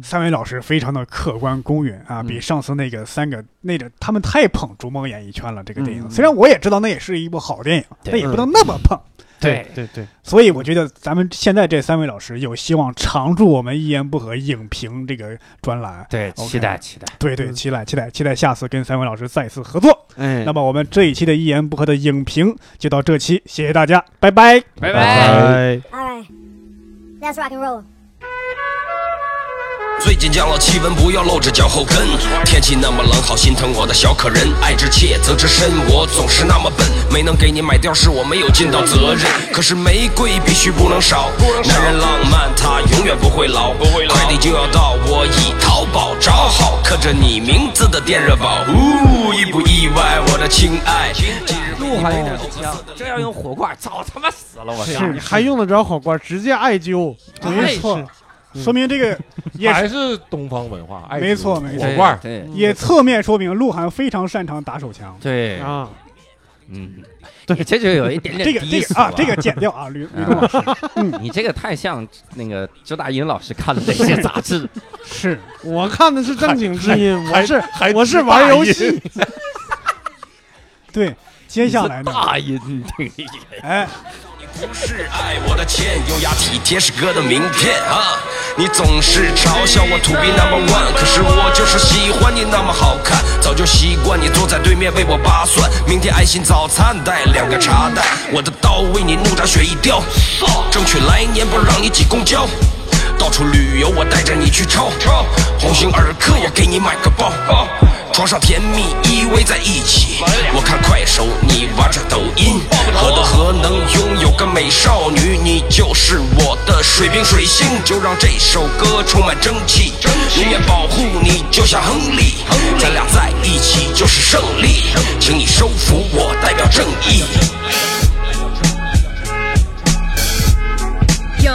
三位老师非常的客观公允啊，比上次那个三个那个他们太捧《逐梦演艺圈》了。这个电影。虽然我也知道那也是一部好电影，但也不能那么捧。对对对，所以我觉得咱们现在这三位老师有希望常驻我们一言不合影评这个专栏。对，期待期待。对对，期待期待期待下次跟三位老师再次合作。哎，那么我们这一期的一言不合的影评就到这期，谢谢大家，拜拜，拜拜。That's rock and roll. 最近降了气温，不要露着脚后跟。天气那么冷，好心疼我的小可人。爱之切，责之深，我总是那么笨，没能给你买貂，是我没有尽到责任。可是玫瑰必须不能少，男人浪漫他永远不会老。快递就要到，我已淘宝找好刻着你名字的电热宝。呜，意不意外，我的亲爱？鹿还有点香，这要用火罐，早他妈死了！我是还用得着火罐？直接艾灸，没错。说明这个也还是东方文化，没错没错，火罐也侧面说明鹿晗非常擅长打手枪。对啊，嗯，对，这就有一点点这个这个啊，这个剪掉啊，吕吕东老师，你这个太像那个周大英老师看的那些杂志。是我看的是正经知音，我是我是玩游戏。对，接下来大音这个哎。不是爱我的钱，优雅体贴是哥的名片啊！你总是嘲笑我 to be number one，可是我就是喜欢你那么好看，早就习惯你坐在对面为我扒蒜。明天爱心早餐带两个茶蛋，我的刀为你怒斩雪一雕，争取来年不让你挤公交。到处旅游我带着你去抄，鸿星尔克我给你买个包。床上甜蜜依偎在一起，我看快手，你玩着抖音，何德何能拥有个美少女？你就是我的水瓶水星，就让这首歌充满蒸汽，永远保护你就像亨利。咱俩在一起就是胜利，请你收服我，代表正义。有。